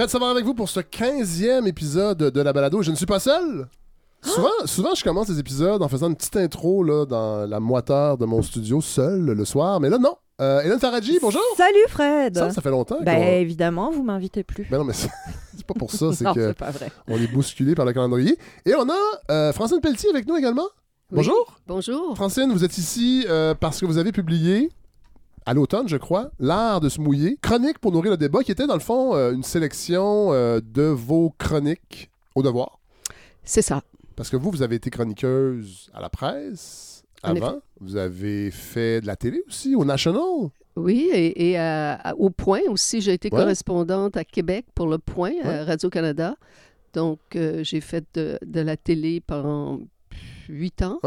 Fred Savard avec vous pour ce 15e épisode de la balado. Je ne suis pas seul. Souvent, souvent, je commence les épisodes en faisant une petite intro là, dans la moiteur de mon studio, seul, le soir. Mais là, non. Euh, Hélène Faradji, bonjour. Salut Fred. Ça, ça fait longtemps. Ben évidemment, vous m'invitez plus. Ben non, mais c'est pas pour ça. C'est que pas vrai. on est bousculé par le calendrier. Et on a euh, Francine Pelletier avec nous également. Bonjour. Bonjour. Francine, vous êtes ici euh, parce que vous avez publié, à l'automne, je crois, L'art de se mouiller. Chronique pour nourrir le débat, qui était dans le fond euh, une sélection euh, de vos chroniques au devoir. C'est ça. Parce que vous, vous avez été chroniqueuse à la presse avant. Vous avez fait de la télé aussi, au National. Oui, et, à- au Point aussi, j'ai été Ouais. correspondante à Québec pour le Point, Ouais. à Radio-Canada. Donc, euh, j'ai fait de, de la télé pendant huit ans.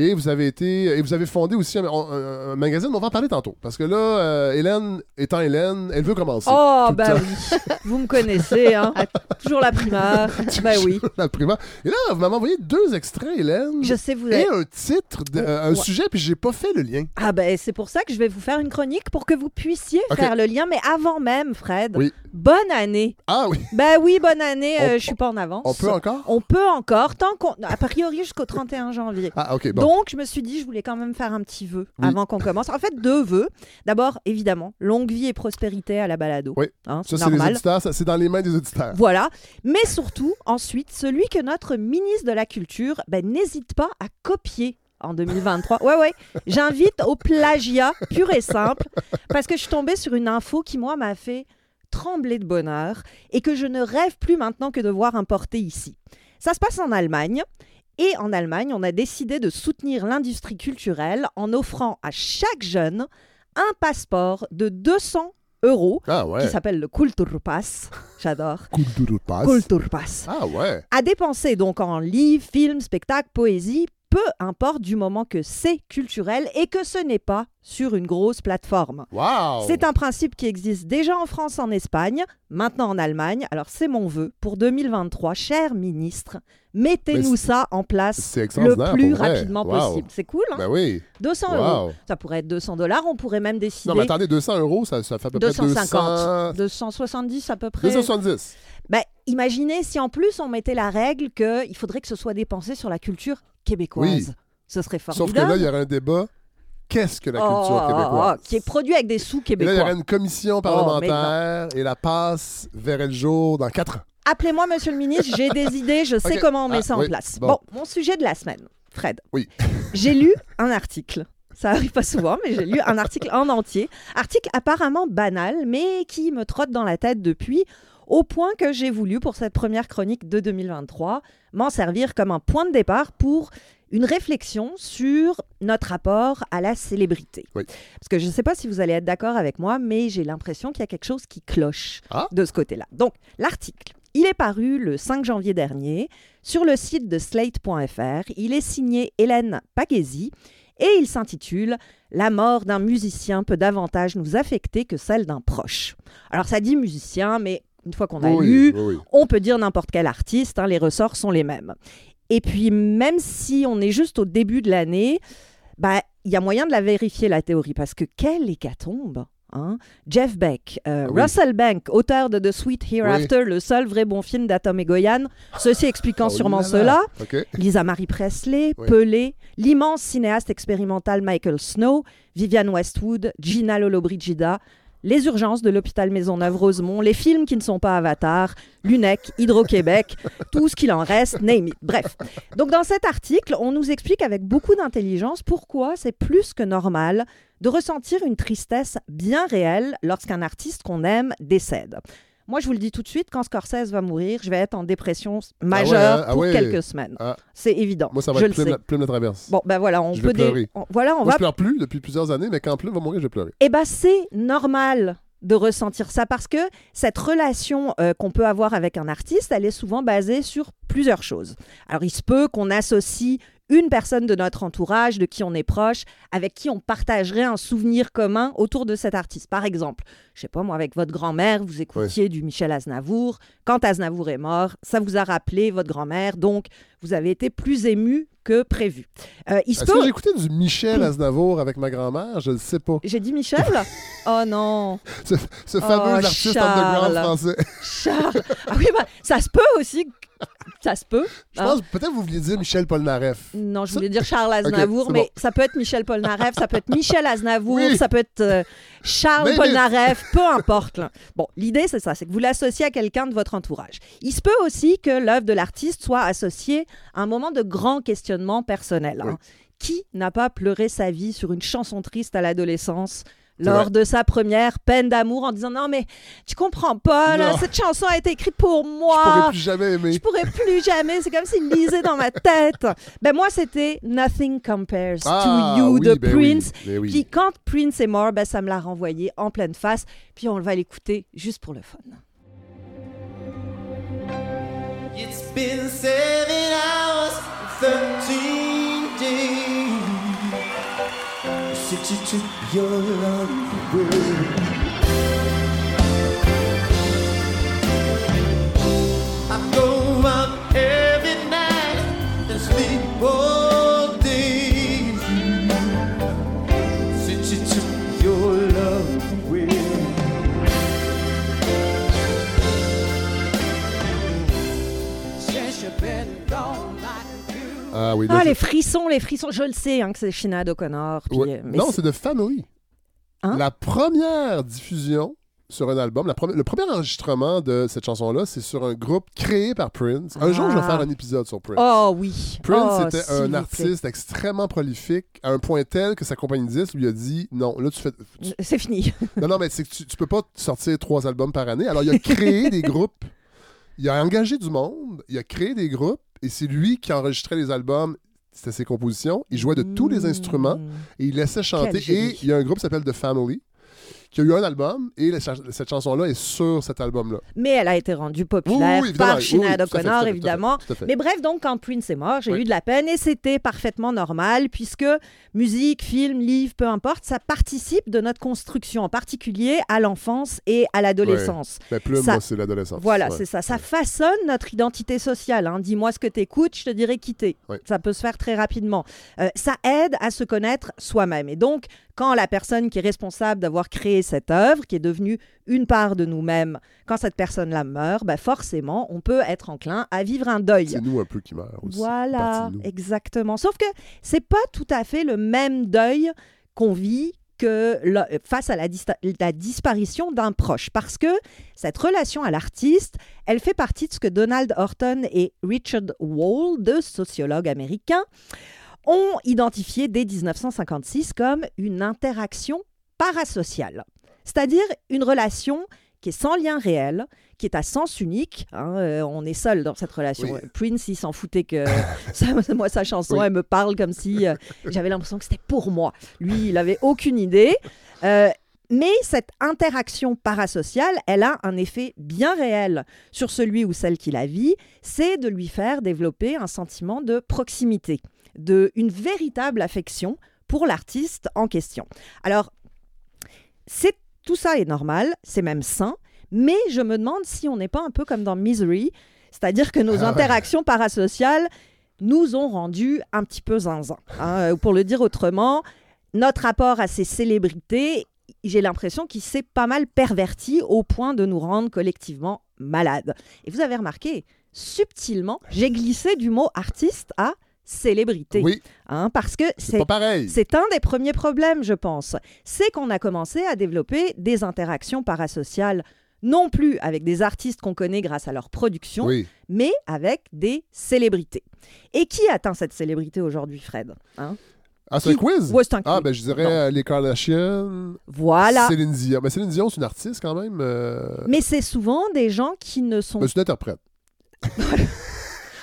Et vous avez été et vous avez fondé aussi un, un- un magazine, on va en parler tantôt. Parce que là, euh, Hélène, étant Hélène, elle veut commencer. Oh, bah temps. oui. Vous me connaissez, hein. Toujours la primaire. bah oui. La primaire. Et là, vous m'avez envoyé deux extraits, Hélène. Je sais, vous Et êtes... un titre, de- euh, un Ouais. sujet, puis j'ai pas fait le lien. Ah ben c'est pour ça que je vais vous faire une chronique pour que vous puissiez faire le lien. Mais avant même, Fred, Oui. bonne année. Ah oui, Bah oui, bonne année. Euh, je suis pas en avance. on peut encore? On peut encore, tant qu'on... A priori jusqu'au 31 janvier. Ah, ok, bon. Donc, je me suis dit, je voulais quand même faire un petit vœu Oui. avant qu'on commence. En fait, deux vœux. D'abord, évidemment, longue vie et prospérité à la balado. Oui. Hein, ça, c'est les auditeurs, c'est dans les mains des auditeurs. Voilà. Mais surtout, ensuite, celui que notre ministre de la Culture ben, n'hésite pas à copier en 2023. Ouais, ouais. J'invite au plagiat pur et simple parce que je suis tombée sur une info qui, moi, m'a fait trembler de bonheur et que je ne rêve plus maintenant que de voir importer ici. Ça se passe en Allemagne. Et en Allemagne, on a décidé de soutenir l'industrie culturelle en offrant à chaque jeune un passeport de 200 euros Ah ouais. qui s'appelle le Kulturpass. J'adore. Kulturpass. Kulturpass. Ah ouais. À dépenser donc en livres, films, spectacles, poésie, peu importe du moment que c'est culturel et que ce n'est pas sur une grosse plateforme. Wow. C'est un principe qui existe déjà en France, en Espagne, maintenant en Allemagne. Alors c'est mon vœu pour 2023, cher ministre, mettez-nous ça en place le plus rapidement Wow. possible. C'est cool, hein Ben oui. 200 euros. Ça pourrait être 200 dollars, on pourrait même décider Non, mais attendez, 200 euros, ça, ça fait à peu près 250, 200... 270 à peu près. 270. Ben, imaginez si en plus on mettait la règle qu'il faudrait que ce soit dépensé sur la culture québécoise. Oui. Ce serait Sauf formidable. que là, il y aurait un débat. Qu'est-ce que la Oh, culture oh, oh, québécoise? qui est produit avec des sous Et là, il y aurait québécois. une commission parlementaire et la passe verrait le jour dans 4 ans. Appelez-moi, monsieur le ministre, j'ai des idées, je sais comment on met Ah, ça oui. en place. Bon. Bon. mon sujet de la semaine, Fred. Oui. J'ai lu un article. Ça arrive pas souvent, mais j'ai lu un article en entier. Article apparemment banal, mais qui me trotte dans la tête depuis, au point que j'ai voulu, pour cette première chronique de 2023, m'en servir comme un point de départ pour une réflexion sur notre rapport à la célébrité. Oui. Parce que je ne sais pas si vous allez être d'accord avec moi, mais j'ai l'impression qu'il y a quelque chose qui cloche Ah. de ce côté-là. Donc, l'article, il est paru le 5 janvier dernier sur le site de slate.fr. Il est signé Hélène Pagesi et il s'intitule La mort d'un musicien peut davantage nous affecter que celle d'un proche. Alors, ça dit musicien, mais une fois qu'on a oui, lu, oui, on peut dire n'importe quel artiste, hein, les ressorts sont les mêmes. Et puis, même si on est juste au début de l'année, bah, il y a moyen de la vérifier, la théorie, parce que quelle hécatombe hein Jeff Beck, euh, Ah oui. Russell Bank, auteur de The Sweet Hereafter, le seul vrai bon film d'Atom et Goyan, ceci expliquant Oh sûrement cela. Lisa Marie Presley, Oui. Pelé, l'immense cinéaste expérimental Michael Snow, Viviane Westwood, Gina Lollobrigida, les urgences de l'hôpital Maisonneuve-Rosemont, les films qui ne sont pas Avatar, l'UNEC, Hydro-Québec, tout ce qu'il en reste, name it. Bref. Donc dans cet article, on nous explique avec beaucoup d'intelligence pourquoi c'est plus que normal de ressentir une tristesse bien réelle lorsqu'un artiste qu'on aime décède. Moi, je vous le dis tout de suite, quand Scorsese va mourir, je vais être en dépression majeure hein? Ah pour ouais. quelques semaines. Ah. C'est évident. Moi, ça va je être plume, la, plume la traverse. Bon, ben voilà, on Je peut pleurer. on- Voilà, on Moi, va. je pleure plus depuis plusieurs années, mais quand Plume va mourir, je vais pleurer. Eh ben, c'est normal de ressentir ça parce que cette relation euh, qu'on peut avoir avec un artiste, elle est souvent basée sur plusieurs choses. Alors, il se peut qu'on associe une personne de notre entourage, de qui on est proche, avec qui on partagerait un souvenir commun autour de cet artiste. Par exemple, je sais pas moi, avec votre grand-mère, vous écoutiez du Michel Aznavour. Quand Aznavour est mort, ça vous a rappelé votre grand-mère, donc vous avez été plus ému que prévu. Euh, Est-ce peut- que j'ai écouté du Michel Aznavour avec ma grand-mère? Je ne sais pas. J'ai dit Michel? Oh non Ce, ce fameux Oh, artiste underground français. Charles Ah oui, bah, ça se peut aussi. Ça se peut. Je hein. pense peut-être que vous vouliez dire Michel Polnareff. Non, je voulais dire Charles Aznavour, mais bon. ça peut être Michel Polnareff, ça peut être Michel Aznavour, Oui. ça peut être euh, Charles Mais- Polnareff, peu importe. là. Bon, l'idée, c'est ça, c'est que vous l'associez à quelqu'un de votre entourage. Il se peut aussi que l'œuvre de l'artiste soit associée à un moment de grand questionnement personnel. hein. Oui. Qui n'a pas pleuré sa vie sur une chanson triste à l'adolescence lors de sa première peine d'amour en disant non mais tu comprends pas là, cette chanson a été écrite pour moi Je pourrais plus jamais aimer. je pourrais plus jamais. C'est comme s'il lisait dans ma tête. Ben moi, c'était Nothing Compares Ah, to You oui, de ben Prince. Oui, ben oui. Puis quand Prince est mort, ben ça me l'a renvoyé en pleine face. Puis on va l'écouter juste pour le fun. It's been seven hours, thirteen days substitute your love with. Ah oui, Ah, les frissons, les frissons. Je le sais hein, que c'est Sinead O'Connor. puis, Ouais. euh, mais Non, c'est- de Family. Hein? La première diffusion sur un album, la le premier enregistrement de cette chanson-là, c'est sur un groupe créé par Prince. Un jour, je vais Ah. faire un épisode sur Prince. Oh oui. Prince Oh, était s'il un plaît. artiste extrêmement prolifique, à un point tel que sa compagnie de disques lui a dit non, là tu fais. tu- C'est fini. non, non, mais c'est que tu, tu peux pas sortir trois albums par année. Alors il a créé des groupes, il a engagé du monde, il a créé des groupes, et c'est lui qui enregistrait les albums. C'était ses compositions. Il jouait de tous les instruments Mmh. et il laissait chanter. Et il y a un groupe qui s'appelle The Family qui a eu un album et la cette chanson-là est sur cet album-là. Mais elle a été rendue populaire Oui, oui, évidemment, par Sinead oui, tout à O'Connor, fait, évidemment. tout à fait. Mais bref, donc, quand Prince est mort, j'ai eu de la peine et c'était parfaitement normal puisque musique, film, livre, peu importe, ça participe de notre construction, en particulier à l'enfance et à l'adolescence. Mais Plume, Ça- moi, c'est l'adolescence. Voilà, Ouais. c'est ça. Ça façonne notre identité sociale. hein. Dis-moi ce que t'écoutes, je te dirai quitter. Ça peut se faire très rapidement. Euh, ça aide à se connaître soi-même. Et donc, quand la personne qui est responsable d'avoir créé cette œuvre, qui est devenue une part de nous-mêmes, quand cette personne-là meurt, ben forcément, on peut être enclin à vivre un deuil. C'est nous un peu qui meurt aussi. Voilà, exactement. Sauf que c'est pas tout à fait le même deuil qu'on vit que face à la, la disparition d'un proche. Parce que cette relation à l'artiste, elle fait partie de ce que Donald Horton et Richard Wall, deux sociologues américains, ont identifié dès 1956 comme une interaction parasociale. C'est-à-dire une relation qui est sans lien réel, qui est à sens unique. hein, euh, on est seul dans cette relation. Oui. Prince, il s'en foutait que ça- moi, sa chanson, Oui. elle me parle comme si euh, j'avais l'impression que c'était pour moi. Lui, il avait aucune idée. Euh, mais cette interaction parasociale, elle a un effet bien réel sur celui ou celle qui la vit, c'est de lui faire développer un sentiment de proximité, de une véritable affection pour l'artiste en question. Alors, c'est tout ça est normal, c'est même sain, mais je me demande si on n'est pas un peu comme dans Misery, c'est-à-dire que nos Ah ouais. interactions parasociales nous ont rendu un petit peu zinzin. hein. Euh, pour le dire autrement, notre rapport à ces célébrités, j'ai l'impression qu'il s'est pas mal perverti au point de nous rendre collectivement malades. Et vous avez remarqué, subtilement, j'ai glissé du mot artiste à célébrité. Oui, hein, parce que c'est c'est pas pareil. c'est un des premiers problèmes, je pense. C'est qu'on a commencé à développer des interactions parasociales, non plus avec des artistes qu'on connaît grâce à leur production, Oui. mais avec des célébrités. Et qui atteint cette célébrité aujourd'hui, Fred Hein? Ah, c'est un Qui- quiz? Ouais, c'est un Ah, ben je dirais euh, les Kardashians. Voilà. Céline Dion. Mais Céline Dion, c'est une artiste quand même. euh, Mais c'est souvent des gens qui ne sont ben, c'est une interprète.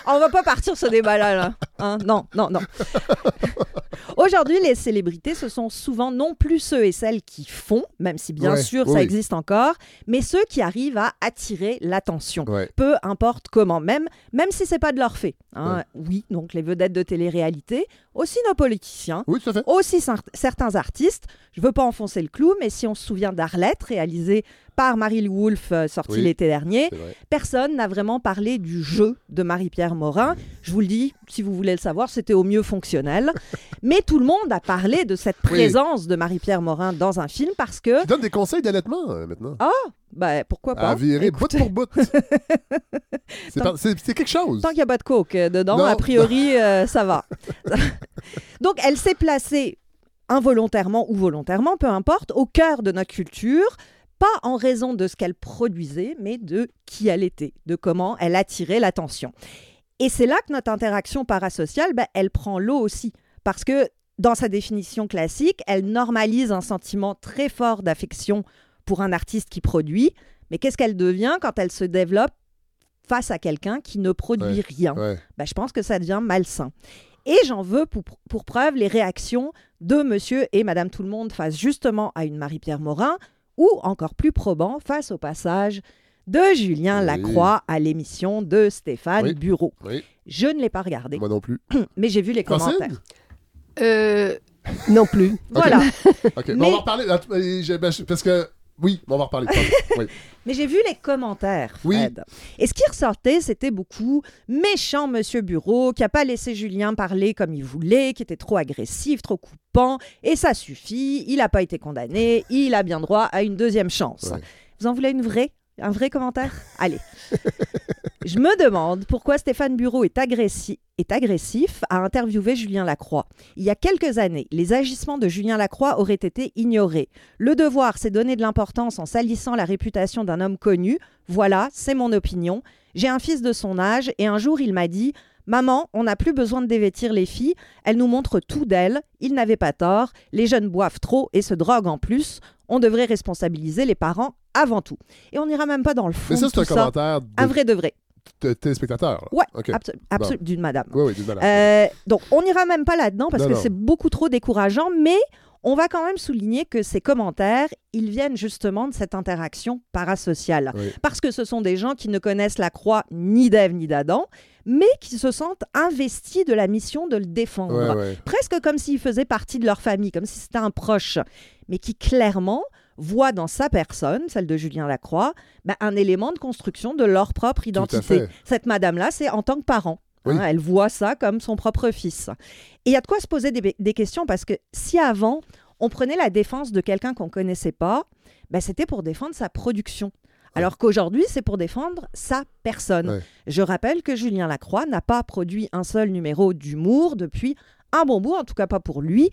On va pas partir ce débat-là. Là. Non, non, non. Aujourd'hui, les célébrités, ce sont souvent non plus ceux et celles qui font, même si bien Ouais, sûr oui, ça existe encore, mais ceux qui arrivent à attirer l'attention. Ouais. Peu importe comment, même, même si c'est pas de leur fait. hein. Oui, donc les vedettes de télé-réalité, aussi nos politiciens, Oui, tout à fait. aussi cer- certains artistes. Je veux pas enfoncer le clou, mais si on se souvient d'Arlette, réalisé par Marie-Lou Wolfe, euh, sorti Oui. l'été dernier, personne n'a vraiment parlé du jeu de Marie-Pierre Morin. Je vous le dis, si vous voulez le savoir, c'était au mieux fonctionnel. Mais tout le monde a parlé de cette présence de Marie-Pierre Morin dans un film parce que, Tu donnes des conseils d'allaitement euh, maintenant. bah, pourquoi pas? à virer bout pour bout. c'est par- quelque chose. Tant qu'il n'y a pas de coke euh, dedans, Non. a priori, euh, ça va. Donc, elle s'est placée involontairement ou volontairement, peu importe, au cœur de notre culture, pas en raison de ce qu'elle produisait, mais de qui elle était, de comment elle attirait l'attention. Et c'est là que notre interaction parasociale, ben, elle prend l'eau aussi, parce que dans sa définition classique, elle normalise un sentiment très fort d'affection pour un artiste qui produit, mais qu'est-ce qu'elle devient quand elle se développe face à quelqu'un qui ne produit Ouais. rien? Ouais. ben, je pense que ça devient malsain. Et j'en veux pour, pour preuve les réactions de monsieur et madame tout le monde face justement à une Marie-Pierre Morin ou encore plus probant face au passage de Julien Oui. Lacroix à l'émission de Stéphane Oui. Bureau. Oui, Je ne l'ai pas regardé, moi non plus. mais j'ai vu les commentaires. Euh, non plus. Voilà. OK. Mais on va reparler. euh, ben, Parce que. Oui, on va en reparler. Oui. Mais j'ai vu les commentaires, Oui. Et ce qui ressortait, c'était beaucoup méchant Monsieur Bureau, qui n'a pas laissé Julien parler comme il voulait, qui était trop agressif, trop coupant, et ça suffit, il n'a pas été condamné, il a bien droit à une deuxième chance. Ouais. Vous en voulez une vraie? Un vrai commentaire? Allez. Je me demande pourquoi Stéphane Bureau est, est agressif à interviewer Julien Lacroix. Il y a quelques années, les agissements de Julien Lacroix auraient été ignorés. Le devoir, c'est donner de l'importance en salissant la réputation d'un homme connu. Voilà, c'est mon opinion. J'ai un fils de son âge et un jour il m'a dit Maman, on n'a plus besoin de dévêtir les filles, elles nous montrent tout d'elles, ils n'avaient pas tort, les jeunes boivent trop et se droguent en plus, on devrait responsabiliser les parents avant tout. Et on n'ira même pas dans le fond Mais ça, c'est un ça. commentaire de, Un vrai de vrai. de téléspectateur. là. Ouais, OK. absolu- absolu- d'une madame. Oui, oui, d'une manière. Euh, donc, on n'ira même pas là-dedans parce Non, que c'est beaucoup trop décourageant, mais on va quand même souligner que ces commentaires, ils viennent justement de cette interaction parasociale. Oui. Parce que ce sont des gens qui ne connaissent la croix ni d'Ève ni d'Adam, mais qui se sentent investis de la mission de le défendre. Ouais, ouais. Presque comme s'il faisait partie de leur famille, comme si c'était un proche, mais qui clairement voit dans sa personne, celle de Julien Lacroix, ben, un élément de construction de leur propre identité. Cette madame-là, c'est en tant que parent. Oui. Hein, elle voit ça comme son propre fils. Et il y a de quoi se poser des, des questions parce que si avant, on prenait la défense de quelqu'un qu'on connaissait pas, ben, c'était pour défendre sa production. Alors qu'aujourd'hui, c'est pour défendre sa personne. Ouais. Je rappelle que Julien Lacroix n'a pas produit un seul numéro d'humour depuis un bon bout, en tout cas pas pour lui,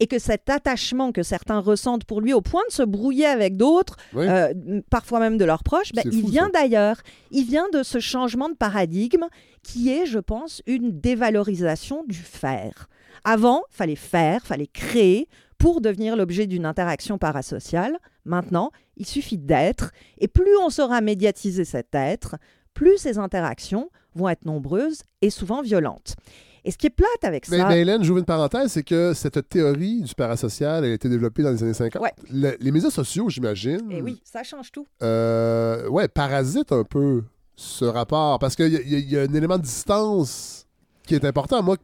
et que cet attachement que certains ressentent pour lui au point de se brouiller avec d'autres, Oui. euh, parfois même de leurs proches, ben, il fou, vient d'ailleurs. Il vient de ce changement de paradigme qui est, je pense, une dévalorisation du faire. Avant, fallait faire, fallait créer pour devenir l'objet d'une interaction parasociale. Maintenant, il suffit d'être, et plus on saura médiatiser cet être, plus ces interactions vont être nombreuses et souvent violentes. Et ce qui est plate avec Mais, ça, mais Hélène, j'ouvre une parenthèse, c'est que cette théorie du parasocial a été développée dans les années 50. Ouais. Le- les médias sociaux, j'imagine, et Eh oui, ça change tout. euh, ouais, parasitent un peu ce rapport. Parce qu'il y, y a- il y a un élément de distance qui est important. Moi,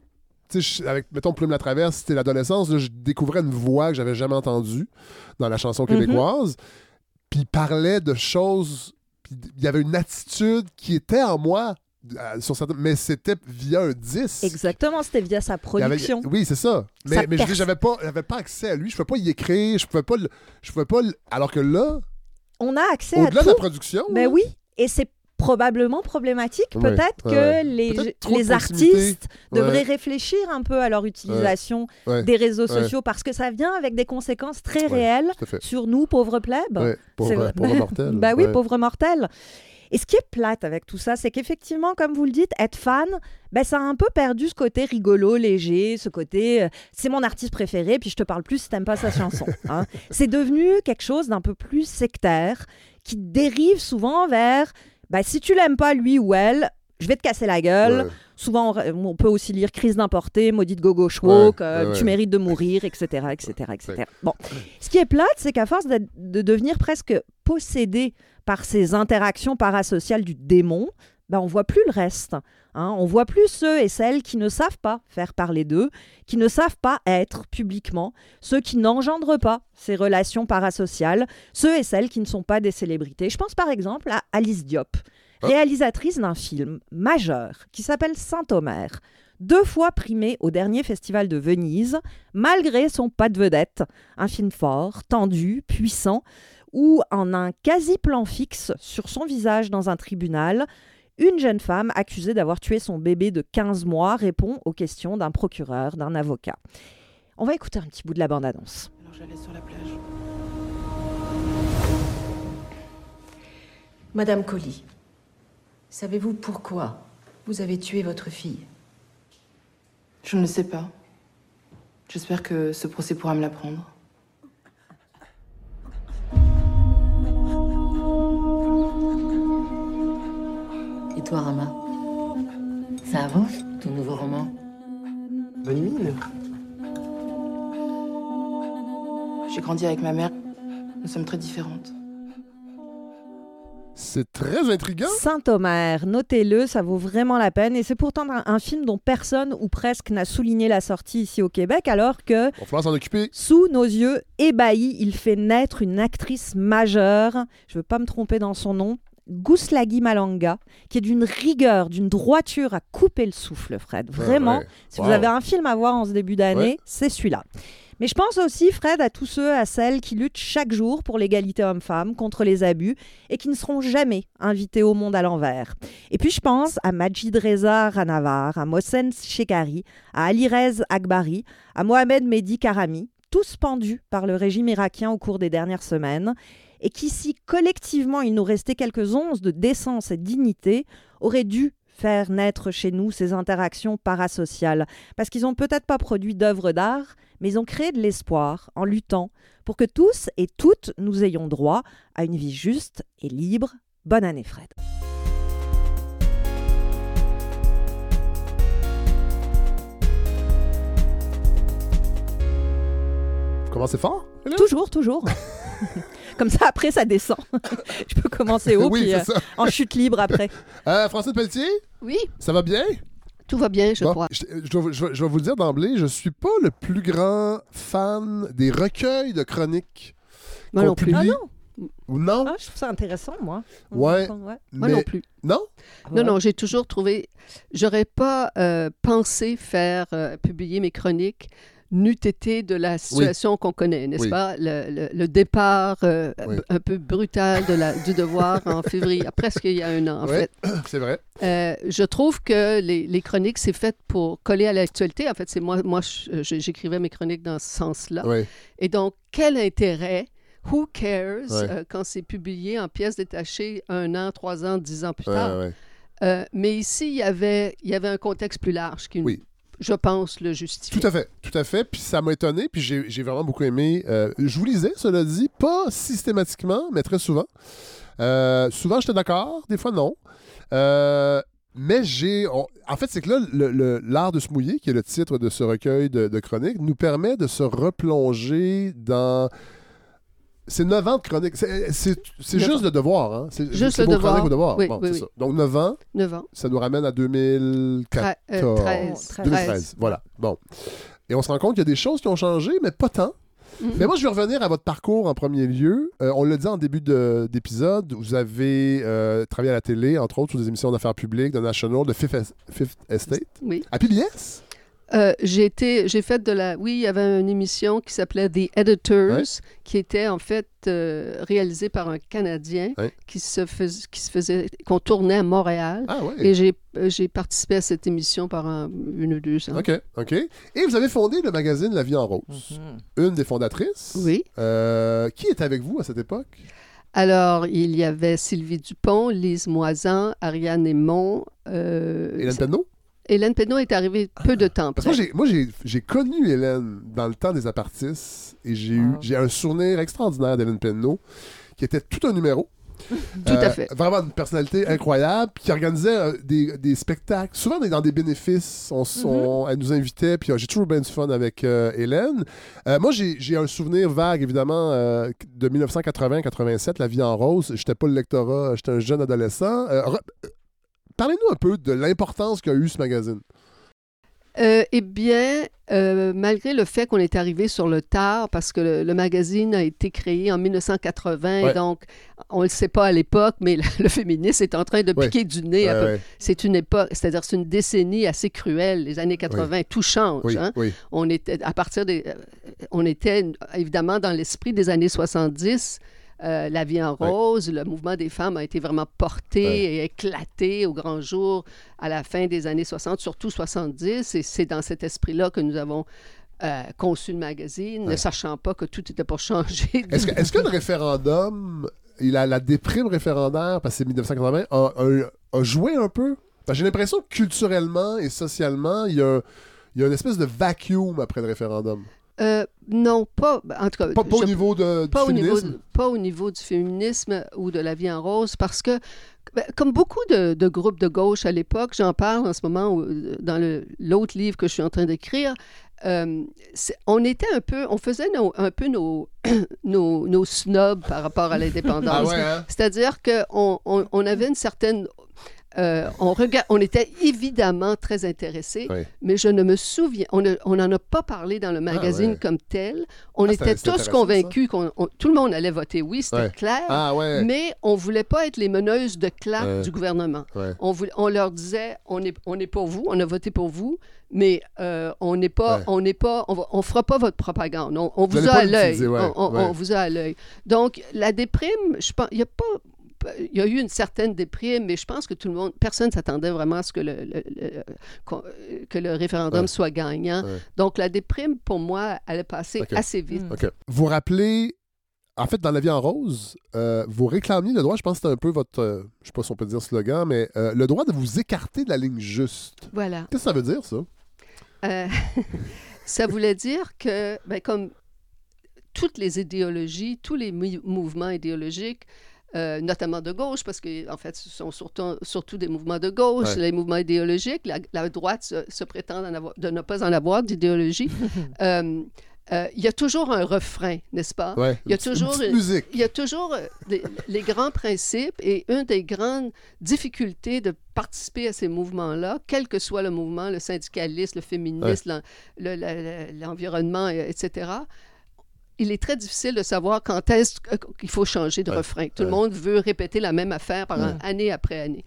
avec, mettons, Plume la Traverse, c'était l'adolescence, je découvrais une voix que j'avais jamais entendue dans la chanson Mhm. québécoise. Puis il parlait de choses. Puis il y avait une attitude qui était en moi, euh, sur certaines- mais c'était via un disque. Exactement, c'était via sa avait- production. oui, c'est ça. Mais, Sa mais je dis, j'avais pas, j'avais pas accès à lui. Je pouvais pas y écrire. Je pouvais pas. le- je pouvais pas. le- Alors que là, On a accès à au-delà de tout. la production, Mais là, oui, et c'est probablement problématique. Peut-être ouais, que les, de les artistes devraient Ouais. réfléchir un peu à leur utilisation Ouais. des réseaux Ouais. sociaux parce que ça vient avec des conséquences très Ouais. réelles à sur nous, pauvres C'est pauvre, pauvre mortel. bah oui, ouais. pauvres mortels. Et ce qui est plate avec tout ça, c'est qu'effectivement, comme vous le dites, être fan, ben, ça a un peu perdu ce côté rigolo, léger, ce côté euh, c'est mon artiste préféré, puis je te parle plus si t'aimes pas sa chanson. hein. C'est devenu quelque chose d'un peu plus sectaire qui dérive souvent vers ben, si tu l'aimes pas lui ou elle, je vais te casser la gueule. Ouais. Souvent, on, on peut aussi lire Crise d'importé, Maudite Gogo Schwock, Ouais, euh, ouais, Tu mérites de mourir, etc. etc., etc. Bon. Ce qui est plate, c'est qu'à force de devenir presque possédé par ces interactions parasociales du démon, ben, on voit plus le reste. hein. On voit plus ceux et celles qui ne savent pas faire parler d'eux, qui ne savent pas être publiquement, ceux qui n'engendrent pas ces relations parasociales, ceux et celles qui ne sont pas des célébrités. Je pense par exemple à Alice Diop. Réalisatrice d'un film majeur qui s'appelle Saint-Omer, deux fois primé au dernier festival de Venise, malgré son pas de vedette, un film fort, tendu, puissant, où en un quasi-plan fixe sur son visage dans un tribunal, une jeune femme accusée d'avoir tué son bébé de 15 mois répond aux questions d'un procureur, d'un avocat. On va écouter un petit bout de la bande-annonce. Alors j'allais sur la plage. Madame Colly, savez-vous pourquoi vous avez tué votre fille Je ne le sais pas. J'espère que ce procès pourra me l'apprendre. Et toi, Rama? Ça avance, ton nouveau roman? Bonne mine. J'ai grandi avec ma mère. Nous sommes très différentes. C'est très intriguant. Saint-Omer, notez-le, ça vaut vraiment la peine. Et c'est pourtant un, un film dont personne ou presque n'a souligné la sortie ici au Québec, alors que On va falloir s'en occuper. Sous nos yeux ébahis, il fait naître une actrice majeure, je ne veux pas me tromper dans son nom, Gouslagi Malanga, qui est d'une rigueur, d'une droiture à couper le souffle, Fred. Vraiment, Ouais, ouais. si Wow. vous avez un film à voir en ce début d'année, Ouais. c'est celui-là. Mais je pense aussi, Fred, à tous ceux, à celles qui luttent chaque jour pour l'égalité homme-femme, contre les abus, et qui ne seront jamais invités au monde à l'envers. Et puis je pense à Majid Reza Ranavar, à Mohsen Shekari, à Alirez Akbari, à Mohamed Mehdi Karami, tous pendus par le régime irakien au cours des dernières semaines, et qui, si collectivement il nous restait quelques onces de décence et de dignité, auraient dû faire naître chez nous ces interactions parasociales, parce qu'ils n'ont peut-être pas produit d'œuvres d'art, mais ils ont créé de l'espoir en luttant pour que tous et toutes nous ayons droit à une vie juste et libre. Bonne année Fred. Commencez fort? Toujours, toujours. Comme ça, après, ça descend. Je peux commencer haut, oui, puis euh, en chute libre après. Euh, Francine Pelletier, Oui, ça va bien? Tout va bien, je Bon, crois. je, je dois- je vais- je vais vous le dire d'emblée, je suis pas le plus grand fan des recueils de chroniques. Moi non plus. Ah non, Ou non? ah, je trouve ça intéressant, moi. Ouais. ouais. Moi mais- non plus. Non? Non, non, j'ai toujours trouvé. J'aurais pas euh, pensé faire euh, publier mes chroniques n'eût été de la situation qu'on connaît, n'est-ce Oui. pas? Le, le- le départ euh, Oui. un peu brutal de la, du devoir en février, presque il y a un an, en fait. C'est vrai. Euh, je trouve que les, les chroniques, c'est fait pour coller à l'actualité. En fait, c'est moi, moi j'écrivais mes chroniques dans ce sens-là. Et donc, quel intérêt? Who cares Ouais. euh, quand c'est publié en pièces détachées un an, trois ans, dix ans plus Ouais, tard? ouais. Euh, mais ici, il y avait, il y avait un contexte plus large qui, Oui. Je pense, le justifie. Tout à fait, tout à fait. Puis ça m'a étonné, puis j'ai vraiment beaucoup aimé. Euh, je vous lisais, cela dit, pas systématiquement, mais très souvent. Euh, souvent, j'étais d'accord, des fois, non. Euh, mais j'ai. En fait, c'est que là, l'art de se mouiller, qui est le titre de ce recueil de chroniques, nous permet de se replonger dans. C'est 9 ans de chroniques. C'est Neuf juste ans. le devoir. Hein? C'est Juste le devoir. chroniques au devoir. Oui, Bon, oui, c'est oui. ça. Donc 9 ans, 9 ans. ça nous ramène à 2004. Tre- euh, 14. 13. 2013, voilà. Bon. Et on se rend compte qu'il y a des choses qui ont changé, mais pas tant. Mhm. Mais moi, je vais revenir à votre parcours en premier lieu. Euh, on l'a dit en début de- d'épisode, vous avez euh, travaillé à la télé, entre autres, sur des émissions d'affaires publiques, de National, de Fifth, Fifth Estate. Oui. À PBS? Euh, j'ai été, j'ai fait de la. Oui, il y avait une émission qui s'appelait The Editors, Ouais. qui était en fait euh, réalisée par un Canadien Ouais. qui se fais- qui se faisait, qu'on tournait à Montréal. Ah ouais. Et j'ai, euh, j'ai participé à cette émission pendant une ou deux ans. OK, OK. Et vous avez fondé le magazine La Vie en Rose. Une des fondatrices. Oui. Euh, qui était avec vous à cette époque? Alors, il y avait Sylvie Dupont, Lise Moisan, Ariane Aymon. euh, Hélène Penneau? Hélène Pénaud est arrivée peu de temps Parce que après. moi, j'ai- connu Hélène dans le temps des apartistes et j'ai eu Ah. j'ai un souvenir extraordinaire d'Hélène Penneau qui était tout un numéro Tout à fait. Vraiment une personnalité incroyable, qui organisait euh, des, des spectacles, souvent dans des bénéfices. On, Mhm. on- elle nous invitait, puis euh, j'ai toujours bien du fun avec euh, Hélène. Euh, moi, j'ai un souvenir vague, évidemment, euh, de 1980-87, La vie en rose. J'étais pas le lectorat, j'étais un jeune adolescent. Parlez-nous un peu de l'importance qu'a eu ce magazine. Euh, eh bien, euh, malgré le fait qu'on est arrivé sur le tard, parce que le, le magazine a été créé en 1980, Ouais. donc on ne le sait pas à l'époque, mais le, le féminisme est en train de Ouais. piquer du nez. Ouais. C'est une époque, c'est-à-dire c'est une décennie assez cruelle. Les années 80, tout change. Oui, hein. oui. On était à partir des, euh, on était évidemment dans l'esprit des années 70. Euh, la vie en rose, le mouvement des femmes a été vraiment porté et éclaté au grand jour à la fin des années 60, surtout 70. Et c'est dans cet esprit-là que nous avons euh, conçu le magazine, ne sachant pas que tout était pour changer. Est-ce que, le référendum, il a la déprime référendaire, parce que c'est 1980, a, a- a joué un peu? J'ai l'impression que culturellement et socialement, il y a, il y a une espèce de vacuum après le référendum. Euh, non, pas. En tout cas, Pas, pas au niveau de, du pas au, niveau féminisme? de- pas au niveau du féminisme ou de la vie en rose, parce que, ben, comme beaucoup de, de groupes de gauche à l'époque, j'en parle en ce moment où- dans l'autre livre que je suis en train d'écrire, euh, on était un peu, on faisait nos- un peu nos, nos, nos snobs par rapport à l'indépendance. Ah ouais, hein? C'est-à-dire qu'on on, on avait une certaine... euh, on, on était évidemment très intéressés, mais je ne me souviens, on n'en a pas parlé dans le magazine ouais. comme tel. On Ah, était c'était- c'était tous convaincus qu'on on- tout le monde allait voter oui, c'était Ouais. clair, Ah ouais. mais on voulait pas être les meneuses de claque Ouais. du gouvernement. On, voulait- on leur disait, on est, on est pour vous, on a voté pour vous, mais euh, on n'est pas, Ouais. on n'est pas, on, va- on fera pas votre propagande. On, on vous, a à l'œil. ouais, on, on- ouais. on vous a à l'œil. Donc la déprime, je pense, il y a pas il y a eu une certaine déprime, mais je pense que tout le monde, personne ne s'attendait vraiment à ce que le, le- le- qu'on- que le référendum Ouais. soit gagnant. Ouais. Donc la déprime, pour moi, elle est passée Ok. assez vite. Mm. OK. Vous rappelez, en fait, dans La vie en rose, euh, vous réclamiez le droit, je pense que c'était un peu votre, euh, je sais pas si on peut dire slogan, mais euh, le droit de vous écarter de la ligne juste. Voilà. Qu'est-ce que ça veut dire, ça? Euh, ça voulait dire que, ben, comme toutes les idéologies, tous les mou- mouvements idéologiques, euh, notamment de gauche, parce que en fait, ce sont surtout, surtout des mouvements de gauche, Ouais. les mouvements idéologiques. La, la droite se, se prétend avoir- de ne pas en avoir d'idéologie. Euh, euh, Il y a toujours un refrain, n'est-ce pas? Ouais. Il y a toujours musique. Il y a toujours les, grands principes et une des grandes difficultés de participer à ces mouvements-là, quel que soit le mouvement, le syndicalisme, le le- l'environnement, etc., il est très difficile de savoir quand est-ce que- qu'il faut changer de Ouais, refrain. Tout le monde veut répéter la même affaire pendant Ouais. année après année.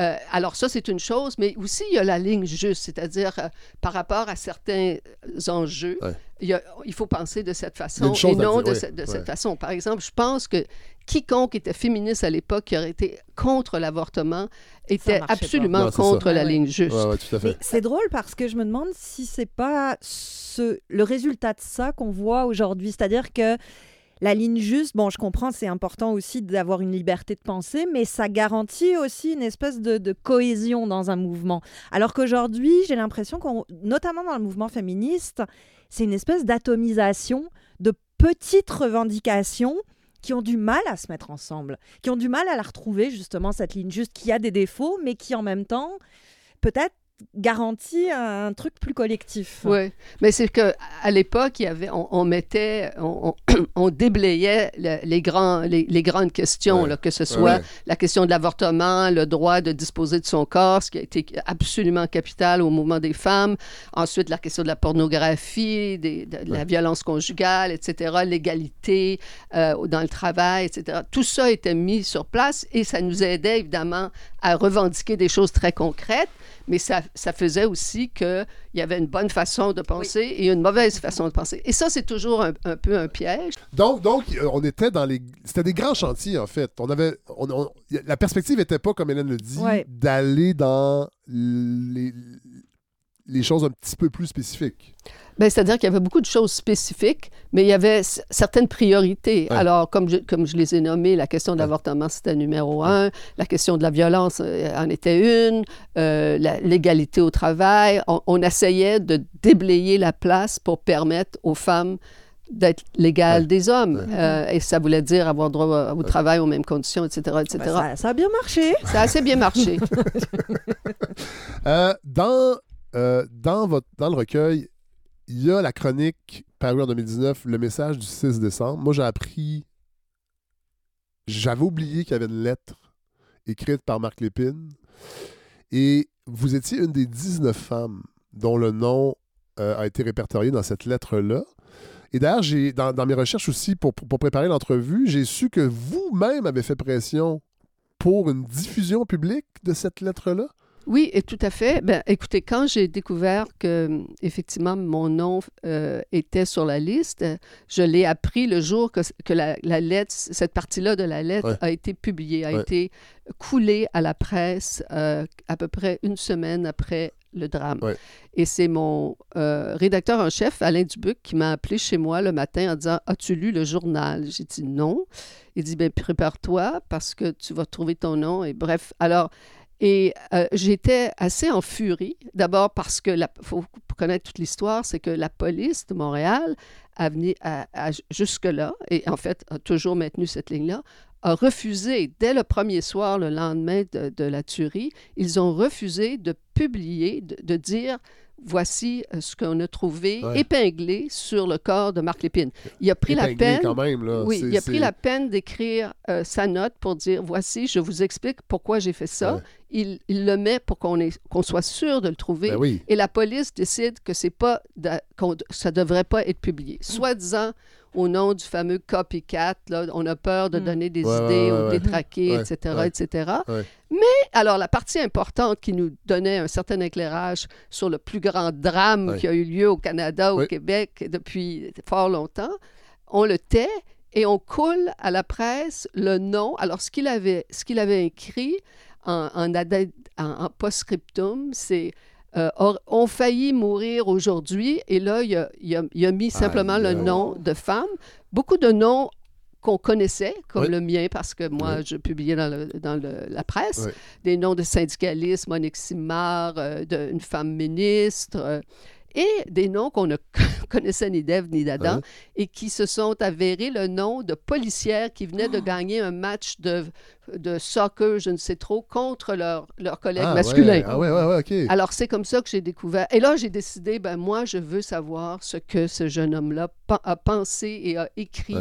Euh, alors ça, c'est une chose, mais aussi il y a la ligne juste, c'est-à-dire euh, par rapport à certains enjeux, Ouais. il, y a- il faut penser de cette façon et non dire, de, oui, cette- de ouais. cette façon. Par exemple, je pense que quiconque était féministe à l'époque qui aurait été contre l'avortement était absolument Non, c'est ça. contre la Ouais, ligne juste. C'est drôle parce que je me demande si c'est pas ce, le résultat de ça qu'on voit aujourd'hui. C'est-à-dire que la ligne juste, bon, je comprends, c'est important aussi d'avoir une liberté de penser, mais ça garantit aussi une espèce de, de cohésion dans un mouvement. Alors qu'aujourd'hui, j'ai l'impression qu'on, notamment dans le mouvement féministe, c'est une espèce d'atomisation de petites revendications qui ont du mal à se mettre ensemble, qui ont du mal à la retrouver, justement, cette ligne juste, qui a des défauts, mais qui en même temps, peut-être garantit un truc plus collectif. Oui, mais c'est que à l'époque, il y avait, on, on mettait, on, on- on déblayait le- les, grands, les, les grandes questions, Ouais. là, que ce soit ouais. la question de l'avortement, le droit de disposer de son corps, ce qui a été absolument capital au mouvement des femmes. Ensuite, la question de la pornographie, des- de, de la violence conjugale, etc., l'égalité euh, dans le travail, etc. Tout ça était mis sur place et ça nous aidait évidemment à revendiquer des choses très concrètes, mais ça, ça faisait aussi qu'il y avait une bonne façon de penser et une mauvaise façon de penser. Et ça, c'est toujours un, un peu un piège. Donc, donc, euh, on était dans les. C'était des grands chantiers, en fait. On avait. on- la perspective n'était pas, comme Hélène le dit, Ouais. d'aller dans les, les choses un petit peu plus spécifiques. Ben, C'est-à-dire qu'il y avait beaucoup de choses spécifiques, mais il y avait c- certaines priorités. Ouais. Alors, comme je, comme je les ai nommées, la question de l'avortement, c'était numéro un. La question de la violence euh, en était une. Euh, la- L'égalité au travail. On, on essayait de déblayer la place pour permettre aux femmes d'être l'égal Ouais. des hommes. Ouais. Euh, et ça voulait dire avoir droit au travail aux mêmes conditions, etc., etc. Ben, ça, ça a bien marché. ça a assez bien marché. Euh, dans, euh, dans, votre, dans le recueil, il y a la chronique parue en 2019, le message du 6 décembre. Moi, j'ai appris. J'avais oublié qu'il y avait une lettre écrite par Marc Lépine. Et vous étiez une des 19 femmes dont le nom euh, a été répertorié dans cette lettre-là. Et d'ailleurs, j'ai dans, mes recherches aussi, pour- pour préparer l'entrevue, j'ai su que vous-même avez fait pression pour une diffusion publique de cette lettre-là. Oui, et tout à fait. Ben, écoutez, quand j'ai découvert que effectivement mon nom euh, était sur la liste, je l'ai appris le jour que, que la, la lettre, cette partie-là de la lettre Ouais. a été publiée, a Ouais. été coulée à la presse euh, à peu près une semaine après le drame. Ouais. Et c'est mon euh, rédacteur en chef, Alain Dubuc, qui m'a appelé chez moi le matin en disant As-tu lu le journal? J'ai dit non. Il dit ben, Prépare-toi parce que tu vas trouver ton nom. Et bref, alors. Et euh, j'étais assez en furie. D'abord parce que, il faut connaître toute l'histoire, c'est que la police de Montréal a jusque-là, et en fait a toujours maintenu cette ligne-là, a refusé, dès le premier soir, le lendemain de, la tuerie, ils ont refusé de publier, de dire voici euh, ce qu'on a trouvé Ouais. épinglé sur le corps de Marc Lépine. Il a pris la peine. quand même. Là. Oui, C'est- il a c'est- pris la peine d'écrire euh, sa note pour dire voici, je vous explique pourquoi j'ai fait ça. Ouais. Il, il le met pour qu'on soit sûr de le trouver. Ben oui. Et la police décide que c'est pas de- ça devrait pas être publié. Soi-disant au nom du fameux copycat, là, on a peur de Mm. donner des Ouais, idées ouais, ou ouais. détraquer, Ouais, etc., ouais. etc. Ouais. Mais alors la partie importante qui nous donnait un certain éclairage sur le plus grand drame Ouais. qui a eu lieu au Canada, au Ouais. Québec depuis fort longtemps, on le tait et on coule à la presse le nom. Alors ce qu'il avait, ce qu'il avait écrit en, en, adde- en- en post-scriptum, c'est euh, or- ont failli mourir aujourd'hui. Et là, il a, il a- il a mis simplement le nom de femme. Beaucoup de noms qu'on connaissait, comme Oui. le mien, parce que moi, Oui. je publiais dans, le- dans le- la presse, Oui. des noms de syndicalistes, Monique Simard, euh, de- une femme ministre, euh, et des noms qu'on ne connaissait ni d'Ève ni d'Adam, et qui se sont avérés le nom de policières qui venaient de Ah. gagner un match de, de soccer, je ne sais trop, contre leurs leurs collègues Ah, masculins. Ouais. Ah ouais, ouais. Alors, c'est comme ça que j'ai découvert. Et là, j'ai décidé, ben moi, je veux savoir ce que ce jeune homme-là a pensé et a écrit.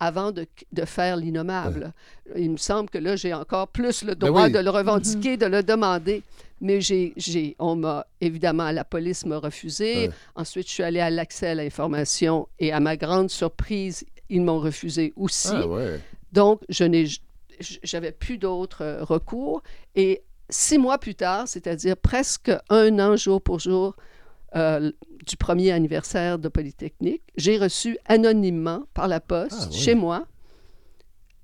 Avant de, de faire l'innommable. Il me semble que là, j'ai encore plus le Ben droit oui. de le revendiquer, de le demander. Mais j'ai, j'ai, on m'a, évidemment, la police m'a refusé. Ouais. Ensuite, je suis allée à l'accès à l'information et à ma grande surprise, ils m'ont refusé aussi. Ah ouais. Donc, je n'ai, j'avais plus d'autres euh, recours. Et six mois plus tard, c'est-à-dire presque un an jour pour jour euh, du premier anniversaire de Polytechnique, j'ai reçu anonymement par la poste, Ah, oui. chez moi,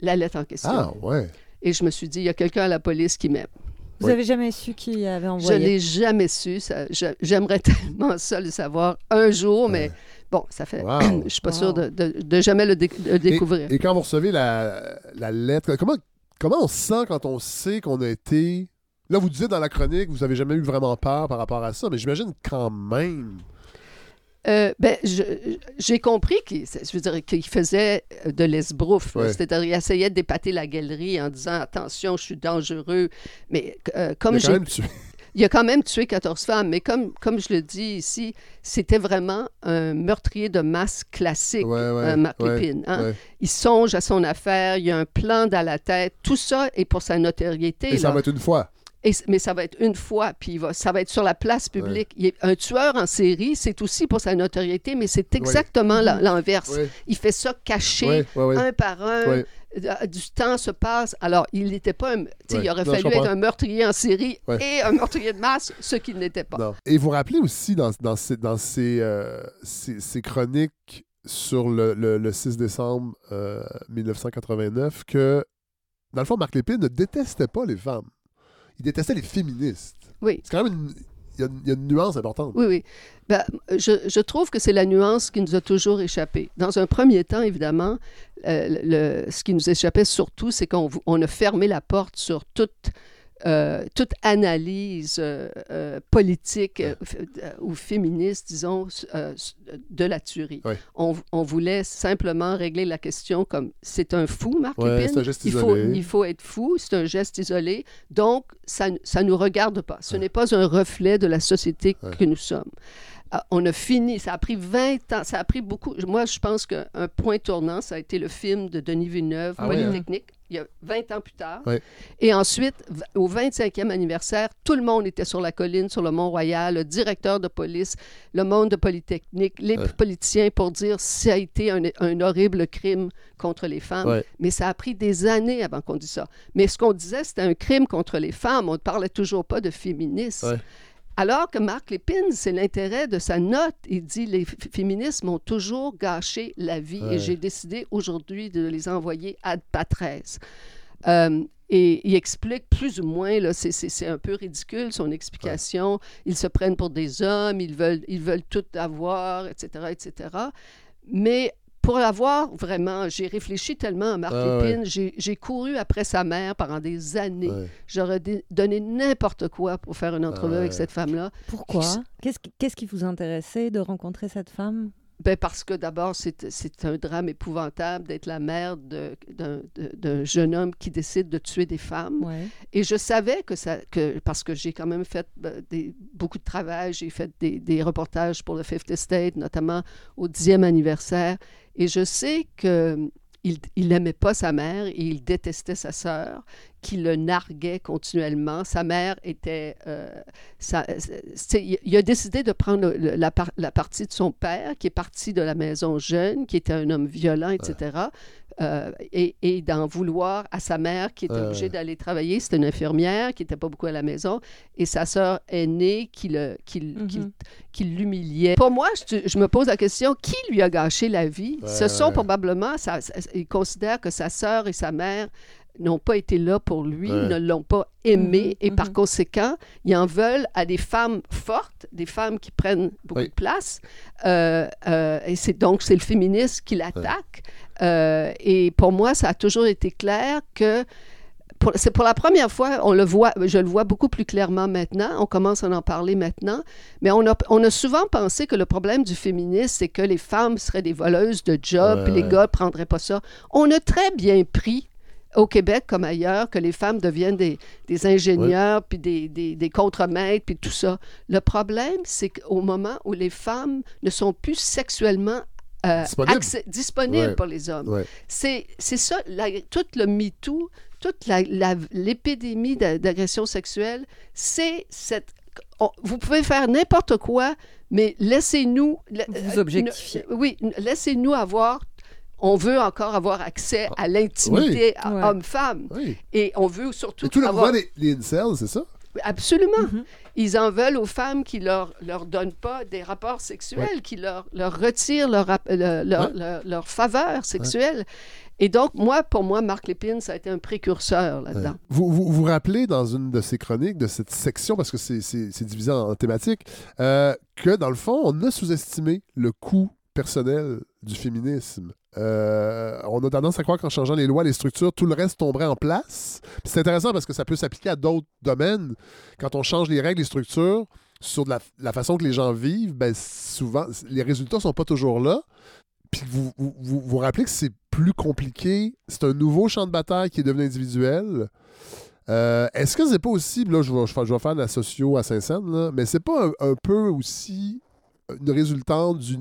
la lettre en question. Ah ouais. Et je me suis dit, il y a quelqu'un à la police qui m'aime. Vous Oui. avez jamais su qui avait Je envoyé? l'ai jamais su. ça- je- j'aimerais tellement ça le savoir un jour, mais bon, ça fait. Wow. je suis pas Wow. sûre de, de- de jamais le, dé- découvrir. Et, et quand vous recevez la, la lettre, comment, comment on se sent quand on sait qu'on a été. Là, vous disiez dans la chronique, vous avez jamais eu vraiment peur par rapport à ça, mais j'imagine quand même. Euh, ben, j'ai compris qu'il faisait de l'esbrouf. Ouais. C'est-à-dire, il essayait d'épater la galerie en disant Attention, je suis dangereux. Mais euh, comme il a quand j'ai. même tué. Il a quand même tué 14 femmes, mais comme, comme je le dis ici, c'était vraiment un meurtrier de masse classique, Ouais, ouais, euh, Marc ouais, Lépine. hein. ouais. Il songe à son affaire, il y a un plan dans la tête. Tout ça est pour sa notoriété. Et ça va être une fois. Et mais ça va être une fois, puis va, ça va être sur la place publique. Il est- un tueur en série, c'est aussi pour sa notoriété, mais c'est exactement l'inverse. Ouais, Il fait ça caché, ouais, ouais, ouais. un par un. Ouais. Euh, Du temps se passe. Alors, il n'était pas un. Ouais. Il aurait Non, fallu être un meurtrier en série Ouais. et un meurtrier de masse, ce qu'il n'était pas. Non. Et vous rappelez aussi dans, dans, ces, dans ces, euh, ces- ces chroniques sur le, le- le 6 décembre euh, 1989 que, dans le fond, Marc Lépine ne détestait pas les femmes. Il détestait les féministes. Oui. C'est quand même une, il y a une- il y a une nuance importante. Oui, oui. Ben, je, je trouve que c'est la nuance qui nous a toujours échappé. Dans un premier temps, évidemment, euh, le, ce qui nous échappait surtout, c'est qu'on on a fermé la porte sur toute euh, toute analyse euh, euh, politique ou féministe, disons, de la tuerie. On, on voulait simplement régler la question comme c'est un fou, Marc Ouais, Lépine. c'est un geste il, faut, isolé. il faut être fou, c'est un geste isolé. Donc, ça ne nous regarde pas. Ce n'est pas un reflet de la société Ouais. que nous sommes. Ah, on a fini, ça a pris 20 ans, ça a pris beaucoup. Moi, je pense qu'un point tournant, ça a été le film de Denis Villeneuve, Ah ouais, hein? Polytechnique, il y a 20 ans plus tard. Et ensuite, au 25e anniversaire, tout le monde était sur la colline, sur le Mont-Royal, le directeur de police, le monde de Polytechnique, les politiciens pour dire ça a été un, un horrible crime contre les femmes. Mais ça a pris des années avant qu'on dise ça. Mais ce qu'on disait, c'était un crime contre les femmes. On ne parlait toujours pas de féminisme. Alors que Marc Lépine, c'est l'intérêt de sa note. Il dit les f- féminismes ont toujours gâché la vie Ouais. et j'ai décidé aujourd'hui de les envoyer à patresse. Euh, et il explique plus ou moins, là, c'est, c'est- c'est un peu ridicule son explication. Ils se prennent pour des hommes, ils veulent, ils veulent tout avoir, etc., etc. Mais pour l'avoir, vraiment, j'ai réfléchi tellement à Marc Ah. Lépine. J'ai, j'ai couru après sa mère pendant des années. Ouais. J'aurais donné n'importe quoi pour faire une entrevue Ah ouais. avec cette femme-là. Pourquoi? Qu'est-ce qui, qu'est-ce qui vous intéressait de rencontrer cette femme? Ben parce que d'abord, c'est un drame épouvantable d'être la mère d'un jeune homme qui décide de tuer des femmes. Ouais. Et je savais que ça, que, parce que j'ai quand même fait ben, des, beaucoup de travail, j'ai fait des, des reportages pour le Fifth Estate, notamment au 10e anniversaire, et je sais que il il n'aimait pas sa mère et il détestait sa sœur, qui le narguait continuellement. Sa mère était... euh, il a décidé de prendre le- la, par- la partie de son père, qui est parti de la maison jeune, qui était un homme violent, etc., euh, et, et d'en vouloir à sa mère, qui était Ouais, obligée ouais. d'aller travailler. C'était une infirmière qui n'était pas beaucoup à la maison, et sa sœur aînée qui le- qui l- qui- Mhm. qui l'humiliait. Pour moi, je, je me pose la question, qui lui a gâché la vie? Ouais, Ce sont probablement, il considère que sa sœur et sa mère n'ont pas été là pour lui, Ouais. ne l'ont pas aimé, Mhm, et par mhm. conséquent, ils en veulent à des femmes fortes, des femmes qui prennent beaucoup Oui. de place. Euh, euh, et c'est donc c'est le féminisme qui l'attaque. Euh, et pour moi, ça a toujours été clair que pour- c'est pour la première fois, on le voit, je le vois beaucoup plus clairement maintenant, on commence à en parler maintenant, mais on a, on a souvent pensé que le problème du féminisme, c'est que les femmes seraient des voleuses de jobs, Ouais, puis les ouais. gars ne prendraient pas ça. On a très bien pris au Québec comme ailleurs, que les femmes deviennent des, des ingénieurs, puis des, des, des contremaîtres, puis tout ça. Le problème, c'est qu'au moment où les femmes ne sont plus sexuellement euh, Disponibles. accès- Ouais. pour les hommes. Ouais. C'est c'est ça, la- tout le MeToo, toute la- la- l'épidémie d'a- d'agression sexuelle, c'est cette... on- vous pouvez faire n'importe quoi, mais laissez-nous... la- Vous euh, objectifiez. ne- oui, laissez-nous avoir... On veut encore avoir accès à l'intimité Ouais. homme-femme. Oui. Et on veut surtout Et tout le avoir... mouvement des, des incels, c'est ça? Absolument. Mhm. Ils en veulent aux femmes qui leur, leur donnent pas des rapports sexuels, qui leur, leur retirent leur, le- leur, Ouais. leur, leur faveur sexuelle. Et donc, moi, pour moi, Marc Lépine, ça a été un précurseur là-dedans. Vous, vous vous rappelez dans une de ces chroniques, de cette section, parce que c'est divisé en, en thématiques, euh, que dans le fond, on a sous-estimé le coût personnel du féminisme. Euh, on a tendance à croire qu'en changeant les lois, les structures, tout le reste tomberait en place. C'est intéressant parce que ça peut s'appliquer à d'autres domaines. Quand on change les règles, les structures, sur la, façon que les gens vivent, ben souvent, les résultats sont pas toujours là. Puis vous vous, vous vous rappelez que c'est plus compliqué. C'est un nouveau champ de bataille qui est devenu individuel. Euh, Est-ce que c'est pas aussi, là, je vais, je vais- faire de la socio à Saint-Saëns, mais c'est pas un, peu aussi une résultante du,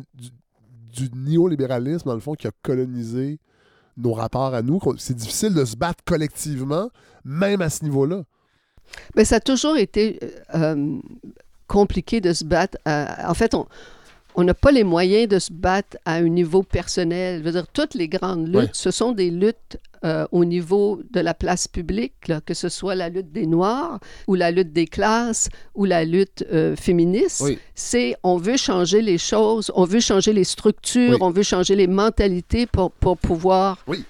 du néolibéralisme, dans le fond, qui a colonisé nos rapports à nous? C'est difficile de se battre collectivement, même à ce niveau-là. Mais ça a toujours été euh, euh, compliqué de se battre. à- en fait, on on n'a pas les moyens de se battre à un niveau personnel. Je veux dire, toutes les grandes luttes, ce sont des luttes euh, au niveau de la place publique, là, que ce soit la lutte des Noirs ou la lutte des classes ou la lutte euh, féministe. Oui. C'est on veut changer les choses, on veut changer les structures, Oui. on veut changer les mentalités pour, pour pouvoir Oui.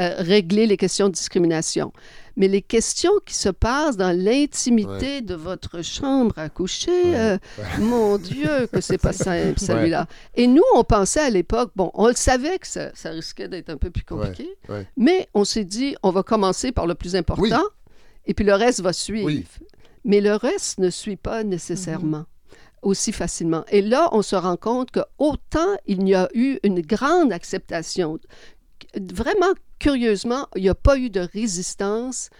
euh, régler les questions de discrimination. Mais les questions qui se passent dans l'intimité de votre chambre à coucher, Ouais. euh, mon Dieu, que c'est pas simple, celui-là. Et nous, on pensait à l'époque, bon, on le savait que ça, ça risquait d'être un peu plus compliqué, mais on s'est dit, on va commencer par le plus important. Oui. Et puis le reste va suivre. Oui. Mais le reste ne suit pas nécessairement aussi facilement. Et là, on se rend compte que autant il y a eu une grande acceptation, vraiment curieusement, il n'y a pas eu de résistance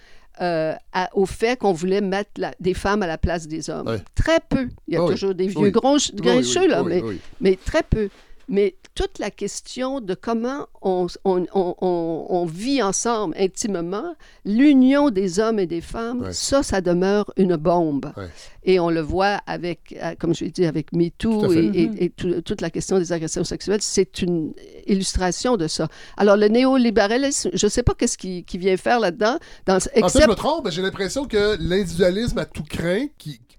euh, à- au fait qu'on voulait mettre la- des femmes à la place des hommes. Ouais. Très peu. Il y a Ah oui. toujours des vieux Oui. gronches- Oui, grincheux, là, mais très peu. Mais toute la question de comment on, on- on- on- on vit ensemble intimement, l'union des hommes et des femmes, Ouais. ça, ça demeure une bombe. Ouais. Et on le voit avec, euh, comme je l'ai dit, avec MeToo fait. et, et- Mhm. et tout- toute la question des agressions sexuelles, c'est une illustration de ça. Alors, le néolibéralisme, je ne sais pas qu'est-ce qu'il qui vient faire là-dedans, dans, Ah, ça, je except me trompe, mais j'ai l'impression que l'individualisme à tout craint qui, qui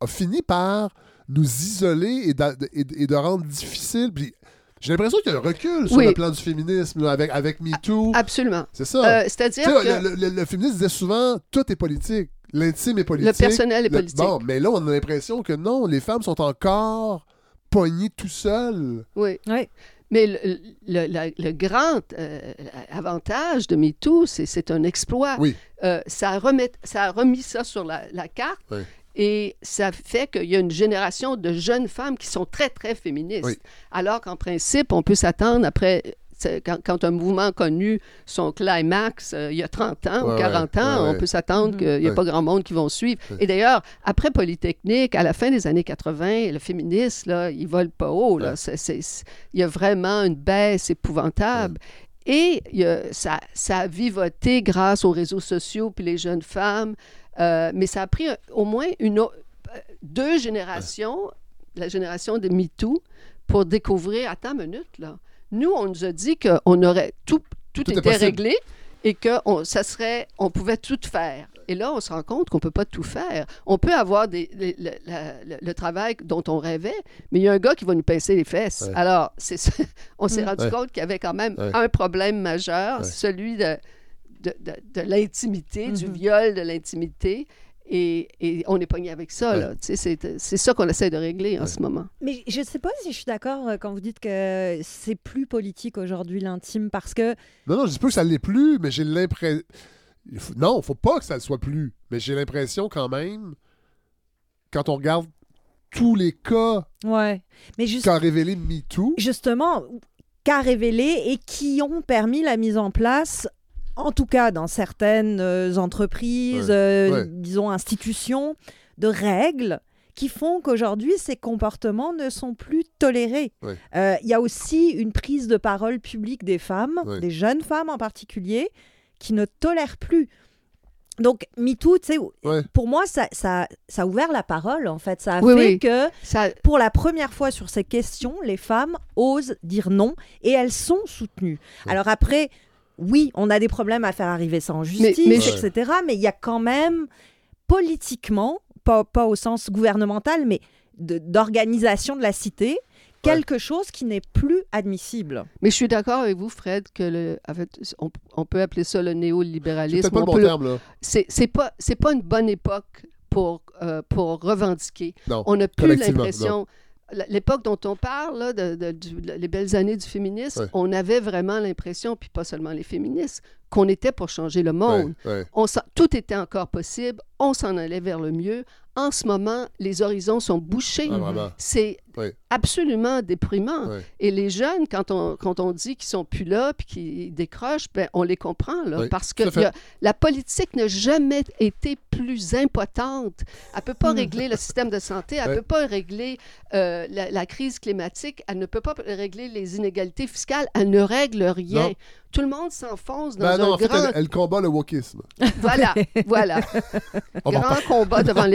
a fini par nous isoler et, de- et de rendre difficile. puis J'ai l'impression qu'il y a un recul sur Oui. le plan du féminisme là, avec, avec MeToo. absolument. C'est ça. Euh, C'est-à-dire que le, le- le féministe disait souvent tout est politique. L'intime est politique. le personnel est Le- politique. Bon, mais là, on a l'impression que non, les femmes sont encore pognées tout seules. Oui. Oui. Mais le, le- le grand euh, avantage de MeToo, c'est c'est un exploit. Oui. Euh, ça, remet, ça a remis ça sur la, la carte Oui. Et ça fait qu'il y a une génération de jeunes femmes qui sont très, très féministes. Oui. Alors qu'en principe, on peut s'attendre après... Quand, quand un mouvement connu son climax euh, il y a 30 ans Ouais, ou 40 ouais, ans, ouais, on ouais. peut s'attendre Mhm. qu'il n'y a Ouais. pas grand monde qui vont suivre. Ouais. Et d'ailleurs, après Polytechnique, à la fin des années 80, le féministe, là, il vole pas haut. Là. Ouais. C'est- c'est- c'est- il y a vraiment une baisse épouvantable. Et il y a- ça, ça a vivoté grâce aux réseaux sociaux puis les jeunes femmes. Euh, mais ça a pris un- au moins une, euh, deux générations, la génération de MeToo, pour découvrir, attends une minute, là. Nous, on nous a dit qu'on aurait tout, tout, était réglé et que on, ça serait, on pouvait tout faire. Et là, on se rend compte qu'on ne peut pas tout faire. On peut avoir des, les- le, la- le- le travail dont on rêvait, mais il y a un gars qui va nous pincer les fesses. Ouais. Alors, c'est on s'est Mm. rendu Ouais. compte qu'il y avait quand même Ouais. un problème majeur, celui de, de, de- de l'intimité, du Mhm. viol de l'intimité. Et, et on est pogné avec ça. Ouais. C'est c'est ça qu'on essaie de régler en Ouais. ce moment. Mais je ne sais pas si je suis d'accord euh, quand vous dites que c'est plus politique aujourd'hui l'intime parce que Non, non, je dis pas que ça l'est plus, mais j'ai l'impression. Non, faut pas que ça le soit plus. Mais j'ai l'impression quand même, quand on regarde tous les cas ouais, mais juste qu'a révélé MeToo, justement qu'a révélé et qui ont permis la mise en place en tout cas dans certaines euh, entreprises, Ouais, euh, ouais. disons institutions, de règles qui font qu'aujourd'hui ces comportements ne sont plus tolérés. Ouais. Euh, Il y a aussi une prise de parole publique des femmes, Ouais. des jeunes femmes en particulier, qui ne tolèrent plus. Donc, MeToo, Ouais. pour moi, ça, ça, ça a ouvert la parole, en fait. Ça a Oui, fait oui. que Ça, pour la première fois sur ces questions, les femmes osent dire non et elles sont soutenues. Ouais. Alors après, oui, on a des problèmes à faire arriver ça en justice, mais etc. Mais il y a quand même politiquement, pas, pas au sens gouvernemental, mais d'organisation de, la cité, quelque chose qui n'est plus admissible. Mais je suis d'accord avec vous, Fred, que le, en fait, on, on peut appeler ça le c'est néolibéralisme. peut-être pas le On bon terme, c'est c'est pas c'est pas une bonne époque pour euh, pour revendiquer. Non. On n'a plus l'impression. L'époque dont on parle, là, de, de- du- les belles années du féminisme, Ouais. on avait vraiment l'impression, puis pas seulement les féministes, qu'on était pour changer le monde. ouais. On s'en- tout était encore possible, on s'en allait vers le mieux. En ce moment, les horizons sont bouchés. Ah. C'est absolument déprimant. Et les jeunes, quand on, quand on dit qu'ils sont plus là puis qu'ils décrochent, ben, on les comprend. Là, Oui, parce que fait. a- la politique n'a jamais été plus impotente. Elle ne peut pas Hmm. régler le système de santé, elle ne peut pas régler euh, la, la crise climatique, elle ne peut pas régler les inégalités fiscales, elle ne règle rien. Non. Tout le monde s'enfonce dans Ben non, un en fait, grand... elle, elle combat le wokisme. Voilà, voilà. Grand combat devant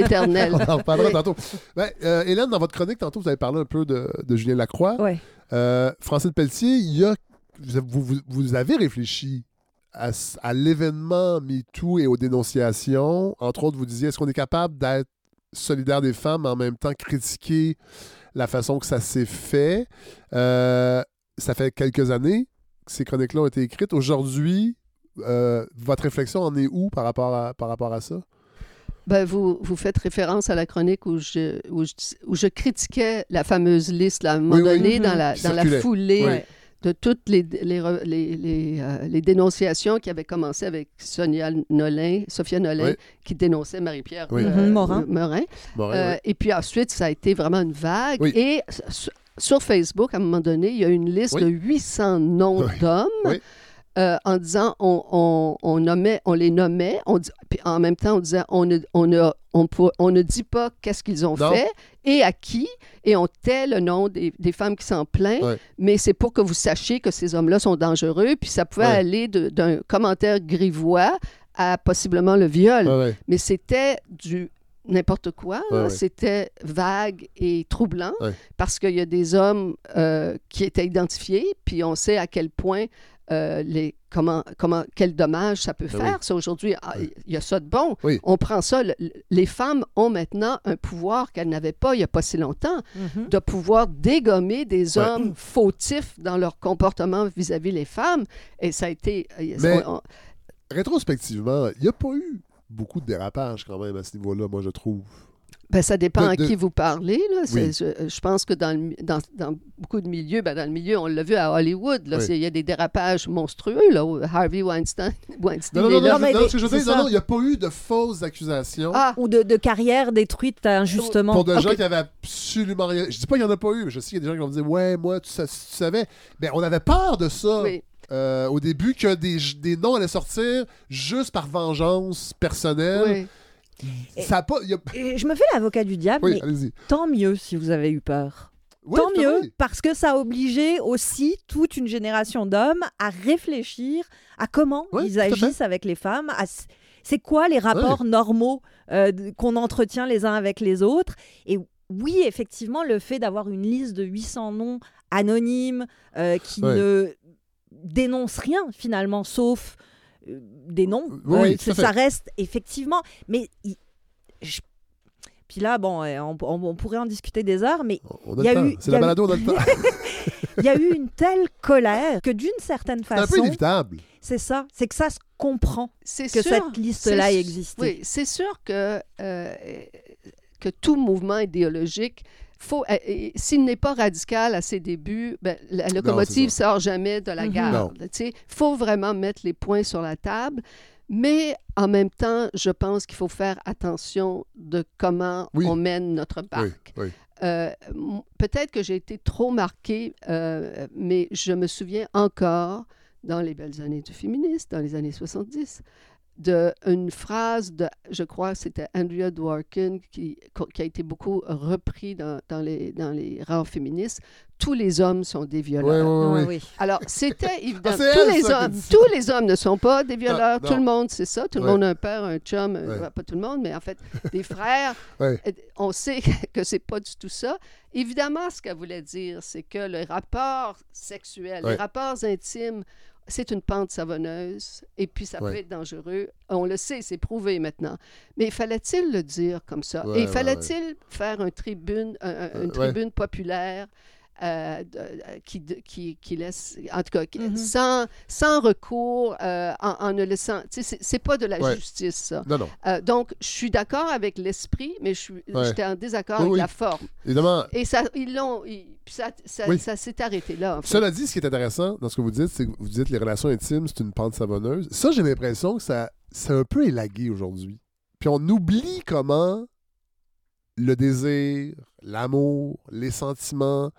On en reparlera tantôt. Ben, euh, Hélène, dans votre chronique, tantôt, vous avez parlé un peu de, de Julien Lacroix. Ouais. Euh, Francine Pelletier, il y a, vous, vous, vous avez réfléchi à, l'événement MeToo et aux dénonciations. Entre autres, vous disiez, est-ce qu'on est capable d'être solidaire des femmes, mais en même temps critiquer la façon que ça s'est fait? Euh, ça fait quelques années que ces chroniques-là ont été écrites. Aujourd'hui, euh, votre réflexion en est où par rapport à, par rapport à ça? Ben, vous, vous faites référence à la chronique où je, où je, où je critiquais la fameuse liste là, à un moment Oui, donné, Mhm. dans, la, dans la foulée de toutes les, les, re- les, les, euh, les dénonciations qui avaient commencé avec Sonia Nolin, Sophia Nolin, Oui. qui dénonçait Marie-Pierre Oui. euh, Mhm, Morin. Euh. Et puis ensuite, ça a été vraiment une vague. Oui. Et sur Facebook, à un moment donné, il y a une liste Oui. de 800 noms Oui. d'hommes Oui. Euh, en disant, on, on, on nommait, on les nommait, on dit- puis en même temps, on disait, on ne, on ne, on pour- on ne dit pas qu'est-ce qu'ils ont Non. fait et à qui, et on tait le nom des, des femmes qui s'en plaignent, Ouais. mais c'est pour que vous sachiez que ces hommes-là sont dangereux, puis ça pouvait Ouais. aller d'un commentaire grivois à possiblement le viol Ouais, mais c'était du n'importe quoi. Ouais, là. ouais. C'était vague et troublant Ouais. parce qu'il y a des hommes euh, qui étaient identifiés, puis on sait à quel point euh, les comment comment quel dommage ça peut Ben faire. Ça aujourd'hui, ah, Oui. il y a ça de bon. Oui. On prend ça. le- les femmes ont maintenant un pouvoir qu'elles n'avaient pas il n'y a pas si longtemps, Mhm. de pouvoir dégommer des Ouais. hommes fautifs dans leur comportement vis-à-vis les femmes. Et ça a été. euh, Mais- on- on- Rétrospectivement, il n'y a pas eu beaucoup de dérapage quand même à ce niveau-là, moi, je trouve. Ben, ça dépend De- à qui vous parlez. Là. C'est- Oui. Je, je pense que dans, le dans, dans beaucoup de milieux, ben, dans le milieu, on l'a vu à Hollywood, là, Oui. c'est- il y a des dérapages monstrueux. Là, où Harvey Weinstein, Weinstein Non, non, non, là. non, mais non, les- ce que je veux dire, non, il n'y a pas eu de fausses accusations Ah, Ou de, de carrière détruite injustement. pour de gens qui avaient absolument rien. Je dis pas qu'il n'y en a pas eu, mais je sais qu'il y a des gens qui vont me dire Ouais, moi, tu, tu savais. Mais on avait peur de ça oui. euh, au début, que des, des noms allaient sortir juste par vengeance personnelle. Oui. Ça a pas. il y a- Et Je me fais l'avocat du diable, Oui, mais allez-y. tant mieux si vous avez eu peur. Oui, Tant mieux, parce que ça a obligé aussi toute une génération d'hommes à réfléchir à comment ils agissent avec les femmes, à c'est quoi les rapports normaux euh, qu'on entretient les uns avec les autres. Et oui, effectivement, le fait d'avoir une liste de 800 noms anonymes euh, qui ne dénoncent rien finalement, sauf des noms, Oui, euh, ça reste effectivement. Mais il- je- puis là, bon, euh, on, on- on pourrait en discuter des heures, mais Il y a eu- C'est la balado, on a le temps. il y a eu une telle colère que d'une certaine C'est un peu façon, inévitable. c'est ça, c'est que ça se comprend C'est que sûr. cette liste-là existait. Oui, c'est sûr que, euh, que tout mouvement idéologique, faut, euh, euh, s'il n'est pas radical à ses débuts, ben, la locomotive c'est sort jamais de la Mhm. gare. Il faut vraiment mettre les points sur la table. Mais en même temps, je pense qu'il faut faire attention de comment Oui. on mène notre Oui, oui. Euh, Peut-être que j'ai été trop marquée, euh, mais je me souviens encore, dans les belles années du féminisme, dans les années 70, d'une phrase de, je crois c'était Andrea Dworkin, qui, qui a été beaucoup repris dans, dans les, dans les rangs féministes. Tous les hommes sont des violeurs. oui, oui. oui. Alors, c'était évident. Ah, tous, elle, les hommes, tous les hommes ne sont pas des violeurs. Ah, tout le monde, c'est ça. Tout le monde a un père, un chum, Ouais. pas tout le monde, mais en fait, des frères. Euh, On sait que c'est pas du tout ça. Évidemment, ce qu'elle voulait dire, c'est que le rapport sexuel, Ouais. les rapports intimes, c'est une pente savonneuse et puis ça Ouais. peut être dangereux. On le sait, c'est prouvé maintenant. Mais fallait-il le dire comme ça? Ouais, et ouais, fallait-il faire un tribune, un- un- une tribune populaire euh, qui, de- qui, qui laisse, en tout cas, Mhm. sans, sans recours, euh, en, en ne laissant. Tu sais, c'est- pas de la Ouais. justice, ça. Non, non. Euh, donc, je suis d'accord avec l'esprit, mais je suis- Ouais. j'étais en désaccord Oui, avec oui. la forme. Évidemment, Et ça, ils l'ont. ça, ça, Oui. ça s'est arrêté là. En fait. Cela dit, ce qui est intéressant dans ce que vous dites, c'est que vous dites les relations intimes, c'est une pente savonneuse. Ça, j'ai l'impression que ça, c'est un peu élagué aujourd'hui. Puis on oublie comment le désir, l'amour, les sentiments,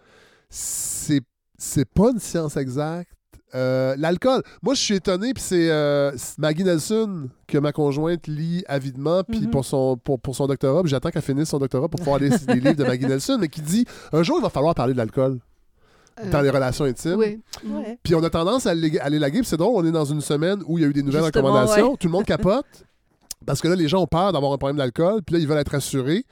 c'est, c'est pas une science exacte. Euh, l'alcool. Moi, je suis étonné, puis c'est euh, c'est Maggie Nelson que ma conjointe lit avidement, puis Mhm. pour, son, pour, pour son doctorat, puis j'attends qu'elle finisse son doctorat pour pouvoir lire les livres de Maggie Nelson, mais qui dit un jour, il va falloir parler de l'alcool Euh, dans les relations intimes. Oui. Ouais. Puis on a tendance à les, à les laguer. Puis c'est drôle, on est dans une semaine où il y a eu des nouvelles Justement, recommandations. ouais. Tout le monde capote. parce que là, les gens ont peur d'avoir un problème d'alcool. Puis là, ils veulent être rassurés.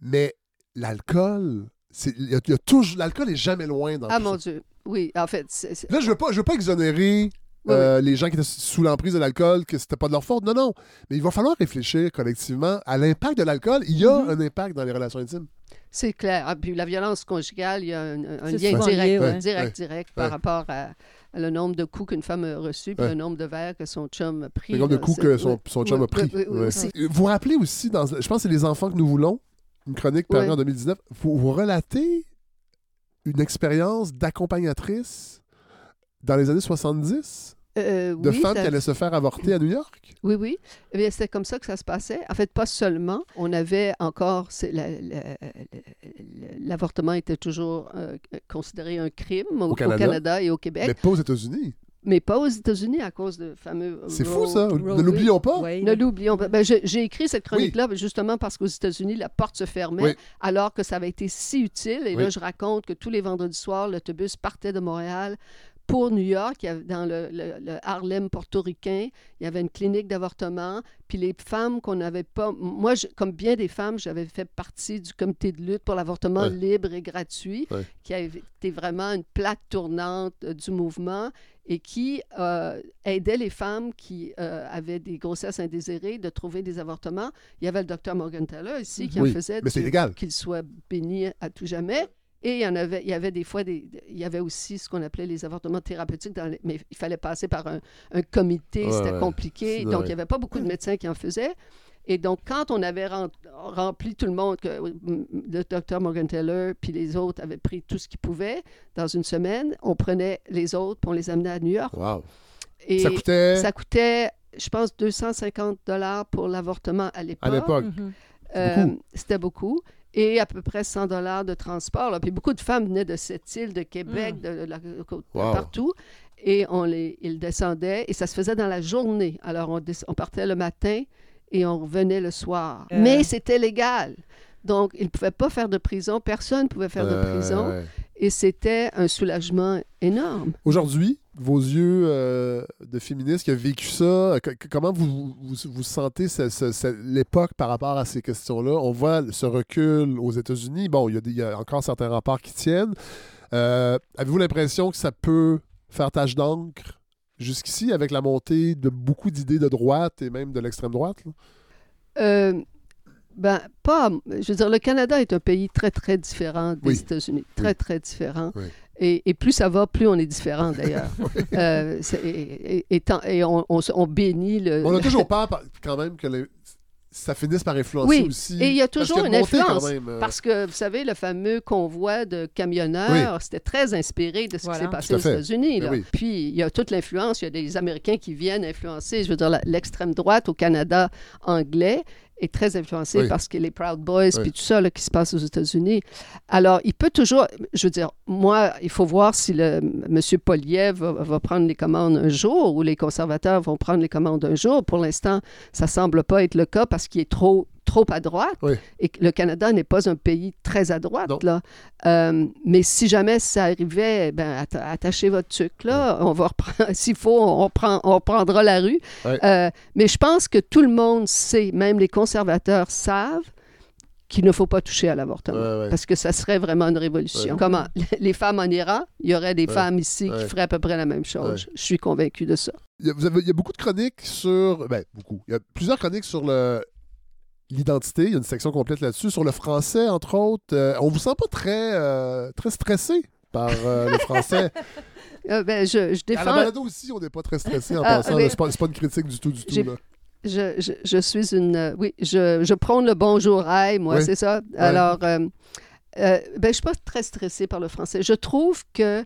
Mais l'alcool, il y a, il y a toujours, l'alcool est jamais loin dans Ah tout mon ça. Dieu. Oui, en fait. c'est- c'est- Là, je veux pas, je veux pas exonérer Oui, euh, les gens qui étaient sous l'emprise de l'alcool, que c'était pas de leur faute. Non, non. Mais il va falloir réfléchir collectivement à l'impact de l'alcool. Il y a Mhm. un impact dans les relations intimes. C'est clair. Ah, puis la violence conjugale, il y a un, un C'est lien souvent direct, lié, ouais. direct, direct Ouais. par rapport à, à le nombre de coups qu'une femme a reçus, puis Ouais. le nombre de verres que son chum a pris. Le nombre de là, coups c'est- que son, ouais. son chum Ouais, a pris. ouais, ouais, ouais, Ouais. aussi. Vous vous rappelez aussi, dans, je pense que c'est Les enfants que nous voulons, une chronique parue Ouais. en 2019, vous, vous relatez une expérience d'accompagnatrice dans les années 70 Euh, de oui, femmes ça- qui allaient se faire avorter à New York? Oui, oui. Eh bien, c'était comme ça que ça se passait. En fait, pas seulement. On avait encore... c'est la- la- la- L'avortement était toujours euh, considéré un crime au, au Canada. Canada. et au Québec, Mais pas aux États-Unis. Mais pas aux États-Unis à cause de fameux... C'est fou, ça. Ne l'oublions pas. Ouais, Ne l'oublions pas. Ben, J'ai écrit cette chronique-là ben, justement parce qu'aux États-Unis, la porte se fermait, Oui. alors que ça avait été si utile. Et Oui. là, je raconte que tous les vendredis soirs, l'autobus partait de Montréal pour New York. Dans le, le- le Harlem portoricain, il y avait une clinique d'avortement. Puis les femmes qu'on n'avait pas... Moi, je- comme bien des femmes, j'avais fait partie du comité de lutte pour l'avortement Ouais. libre et gratuit, Ouais. qui a été vraiment une plaque tournante euh, du mouvement et qui euh, aidait les femmes qui euh, avaient des grossesses indésirées de trouver des avortements. Il y avait le docteur Morgan Taylor ici qui Oui, en faisait, mais c'est Dieu légal. qu'il soit béni à tout jamais. Et il y en avait, il y avait des fois, des, il y avait aussi ce qu'on appelait les avortements thérapeutiques, dans les- mais il fallait passer par un, un comité, Ouais, c'était ouais. compliqué, donc il n'y avait pas beaucoup de médecins qui en faisaient. Et donc, quand on avait rempli tout le monde, que mm, le docteur Morgan Taylor puis les autres avaient pris tout ce qu'ils pouvaient dans une semaine, on prenait les autres puis on les amenait à New York. Wow. Et Ça coûtait? ça coûtait, je pense, 250 dollars pour l'avortement à l'époque. à l'époque. Euh, beaucoup. C'était beaucoup. Et à peu près 100 dollars de transport. là. Puis beaucoup de femmes venaient de cette île, de Québec, Mm. de, de la côte, Wow. partout. Et on les, ils descendaient. Et ça se faisait dans la journée. Alors, on, partait le matin et on revenait le soir. Euh. Mais c'était légal. Donc, ils ne pouvaient pas faire de prison. Personne ne pouvait faire de prison. ouais. Et c'était un soulagement énorme. Aujourd'hui, vos yeux euh, de féministe qui a vécu ça, co- comment vous, vous, vous sentez ce- ce- ce- l'époque par rapport à ces questions-là? On voit ce recul aux États-Unis. Bon, il y, a y encore certains rapports qui tiennent. Euh, Avez-vous l'impression que ça peut faire tache d'encre jusqu'ici avec la montée de beaucoup d'idées de droite et même de l'extrême droite? Euh, ben, pas. Je veux dire, le Canada est un pays très, très différent des Oui. États-Unis. Très, Oui. très différent. Oui. Et, et plus ça va, plus on est différent, d'ailleurs. Euh, et, et- et tant- et on, on se- on bénit le. On a toujours peur quand même que les- ça finisse par influencer Oui, aussi. et il y a toujours une quand influence, même, euh, Parce que, vous savez, le fameux convoi de camionneurs, c'était très inspiré de ce Voilà. qui s'est passé aux. États-Unis. Ben oui. Puis, il y a toute l'influence. Il y a des Américains qui viennent influencer. Je veux dire, l'extrême droite au Canada anglais est très influencée Oui. parce que les Proud Boys, Oui. puis tout ça là, qui se passe aux États-Unis. Alors, il peut toujours... Je veux dire, moi, il faut voir si le M. Poliev va, va prendre les commandes un jour ou les conservateurs vont prendre les commandes un jour. Pour l'instant, ça semble pas être le cas parce qu'il est trop trop à droite Oui. et le Canada n'est pas un pays très à droite. Non. Là. Euh, mais si jamais ça arrivait, ben, atta- attachez votre truc là. On va reprendre, s'il faut, on, prend, on prendra la rue. Euh, mais je pense que tout le monde sait, même les conservateurs savent qu'il ne faut pas toucher à l'avortement. Ouais, ouais. Parce que ça serait vraiment une révolution. Ouais. Comment les femmes en Iran, il y aurait des femmes ici qui feraient à peu près la même chose. Je suis convaincue de ça. Il y, a, vous avez- il y a beaucoup de chroniques sur. Ben, beaucoup. Il y a plusieurs chroniques sur le l'identité. Il y a une section complète là-dessus. Sur le français, entre autres. Euh, on vous sent pas très, euh, très stressé par euh, le français. Euh, ben, je, je À la défends. balado aussi, on n'est pas très stressé en Ah, passant. là. C'est pas, pas une critique du tout, du tout. Là. Je, je, je suis une. oui, je, prône le bonjour aïe, moi, Oui. c'est ça. Alors, ben, je ne suis pas très stressée par le français. Je trouve que.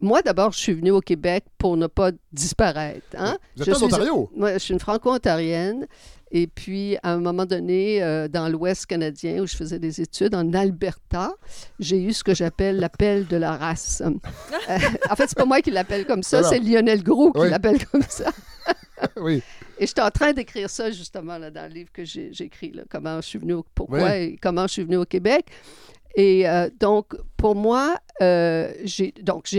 Moi, d'abord, je suis venue au Québec pour ne pas disparaître. Hein? Vous êtes Je en suis- Ontario? Moi, je suis une franco-ontarienne. Et puis, à un moment donné, euh, dans l'Ouest canadien, où je faisais des études, en Alberta, j'ai eu ce que j'appelle l'appel de la race. Euh, en fait, c'est pas moi qui l'appelle comme ça, c'est Lionel Gros qui Oui. l'appelle comme ça. oui. Et j'étais en train d'écrire ça justement là, dans le livre que j'ai j'ai écrit, là, comment je suis venue, au, pourquoi Oui. et comment je suis venue au Québec. Et euh, donc, pour moi, euh, j'ai